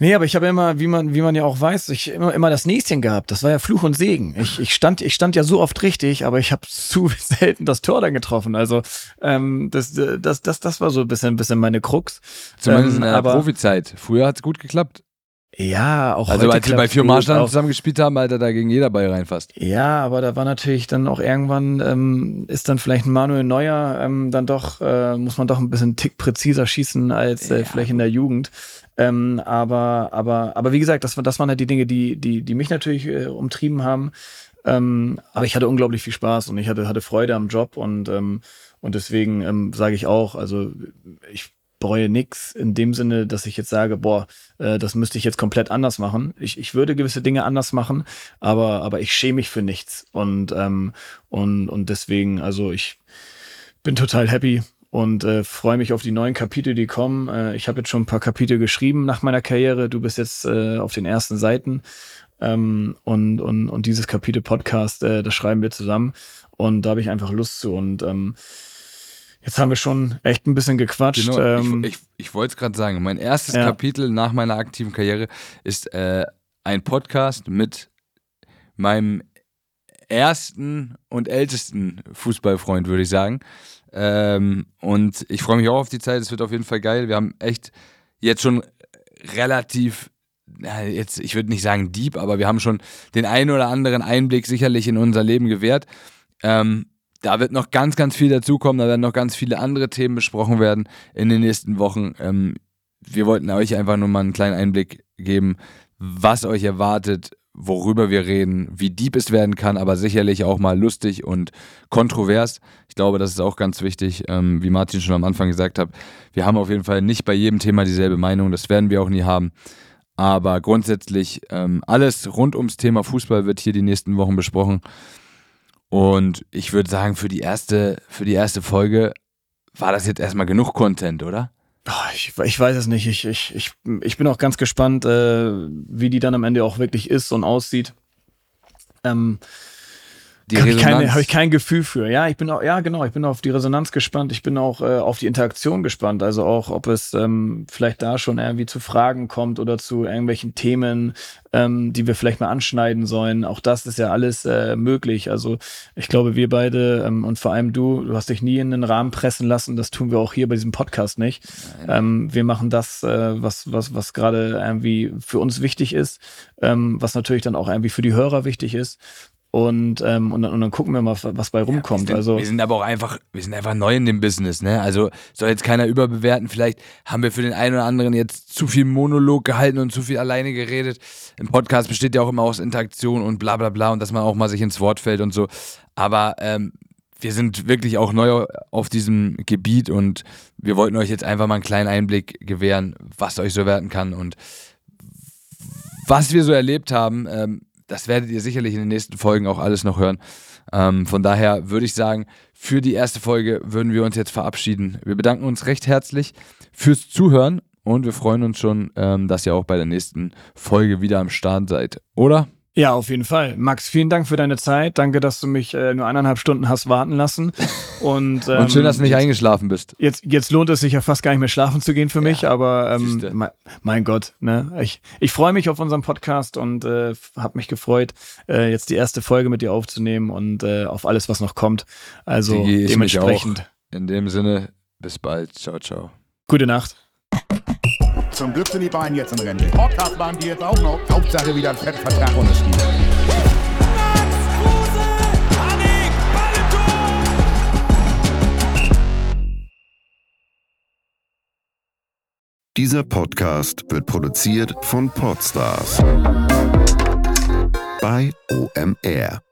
Nee, aber ich habe immer, wie man, wie man ja auch weiß, ich immer, immer das Näschen gehabt. Das war ja Fluch und Segen. Ich, ich, stand, ich stand ja so oft richtig, aber ich habe zu selten das Tor dann getroffen. Also ähm, das, das, das, das war so ein bisschen, ein bisschen meine Krux. Zumindest ähm, in der Profizeit. Früher hat es gut geklappt. Ja, auch Also als wir bei auch- zusammen gespielt haben, Alter, da ging jeder Ball rein fast. Ja, aber da war natürlich dann auch irgendwann, ähm, ist dann vielleicht ein Manuel Neuer ähm, dann doch, äh, muss man doch ein bisschen Tick präziser schießen als äh, vielleicht in der Jugend. Ähm, aber, aber, aber wie gesagt, das, das waren halt die Dinge, die, die, die mich natürlich äh, umtrieben haben. Ähm, aber ich hatte unglaublich viel Spaß und ich hatte, hatte Freude am Job und, ähm, und deswegen ähm, sage ich auch, also ich bereue nix in dem Sinne, dass ich jetzt sage, boah, äh, das müsste ich jetzt komplett anders machen. Ich, ich würde gewisse Dinge anders machen, aber, aber ich schäme mich für nichts. Und, ähm, und, und deswegen, also ich bin total happy und äh, freue mich auf die neuen Kapitel, die kommen. Äh, ich habe jetzt schon ein paar Kapitel geschrieben nach meiner Karriere. Du bist jetzt äh, auf den ersten Seiten. Ähm, und, und, und dieses Kapitel Podcast, äh, das schreiben wir zusammen. Und da habe ich einfach Lust zu. Und ähm, jetzt haben wir schon echt ein bisschen gequatscht. Genau, ähm, ich ich, ich wollte es gerade sagen. Mein erstes Ja. Kapitel nach meiner aktiven Karriere ist äh, ein Podcast mit meinem ersten und ältesten Fußballfreund, würde ich sagen. Ähm, und ich freue mich auch auf die Zeit. Es wird auf jeden Fall geil. Wir haben echt jetzt schon relativ, jetzt, ich würde nicht sagen deep, aber wir haben schon den einen oder anderen Einblick sicherlich in unser Leben gewährt. Ähm, da wird noch ganz, ganz viel dazukommen. Da werden noch ganz viele andere Themen besprochen werden in den nächsten Wochen. Ähm, wir wollten euch einfach nur mal einen kleinen Einblick geben, was euch erwartet, worüber wir reden, wie deep es werden kann, aber sicherlich auch mal lustig und kontrovers. Ich glaube, das ist auch ganz wichtig, ähm, wie Martin schon am Anfang gesagt hat. Wir haben auf jeden Fall nicht bei jedem Thema dieselbe Meinung, das werden wir auch nie haben. Aber grundsätzlich ähm, alles rund ums Thema Fußball wird hier die nächsten Wochen besprochen. Und ich würde sagen, für die erste, für die erste Folge war das jetzt erstmal genug Content, oder? Ah, Ich, ich weiß es nicht. Ich, ich, ich, ich bin auch ganz gespannt, äh, wie die dann am Ende auch wirklich ist und aussieht. Ähm, Die habe ich, keine- hab ich kein Gefühl für. Ja, ich bin auch, ja genau, ich bin auf die Resonanz gespannt. Ich bin auch äh, auf die Interaktion gespannt. Also auch, ob es ähm, vielleicht da schon irgendwie zu Fragen kommt oder zu irgendwelchen Themen, ähm, die wir vielleicht mal anschneiden sollen. Auch das ist ja alles äh, möglich. Also ich glaube, wir beide ähm, und vor allem du, du hast dich nie in den Rahmen pressen lassen. Das tun wir auch hier bei diesem Podcast nicht. Ähm, wir machen das, äh, was, was, was gerade irgendwie für uns wichtig ist, ähm, was natürlich dann auch irgendwie für die Hörer wichtig ist. Und, ähm, und, dann, und dann gucken wir mal, was bei rumkommt. wir sind, also wir sind aber auch einfach, wir sind einfach neu in dem Business, ne? Also soll jetzt keiner überbewerten. Vielleicht haben wir für den einen oder anderen jetzt zu viel Monolog gehalten und zu viel alleine geredet. Im Podcast besteht ja auch immer aus Interaktion und bla bla bla und dass man auch mal sich ins Wort fällt und so. Aber ähm, wir sind wirklich auch neu auf diesem Gebiet und wir wollten euch jetzt einfach mal einen kleinen Einblick gewähren, was euch so werden kann und was wir so erlebt haben. Ähm, das werdet ihr sicherlich in den nächsten Folgen auch alles noch hören. Ähm, von daher würde ich sagen, für die erste Folge würden wir uns jetzt verabschieden. Wir bedanken uns recht herzlich fürs Zuhören und wir freuen uns schon, ähm, dass ihr auch bei der nächsten Folge wieder am Start seid. Oder? Ja, auf jeden Fall. Max, vielen Dank für deine Zeit. Danke, dass du mich äh, nur eineinhalb Stunden hast warten lassen. Und, ähm, und schön, dass du nicht jetzt, eingeschlafen bist. jetzt, jetzt lohnt es sich ja fast gar nicht mehr schlafen zu gehen für mich, aber ähm, mein, mein Gott, ne? Ich, ich freue mich auf unseren Podcast und äh, habe mich gefreut, äh, jetzt die erste Folge mit dir aufzunehmen und äh, auf alles, was noch kommt. Also dementsprechend. In dem Sinne, bis bald. Ciao, ciao. Gute Nacht. Zum Glück sind die beiden jetzt in Rente. Podcast waren die jetzt auch noch. Hauptsache wieder ein Fettvertrag unterschrieben. Dieser Podcast wird produziert von Podstars bei OMR.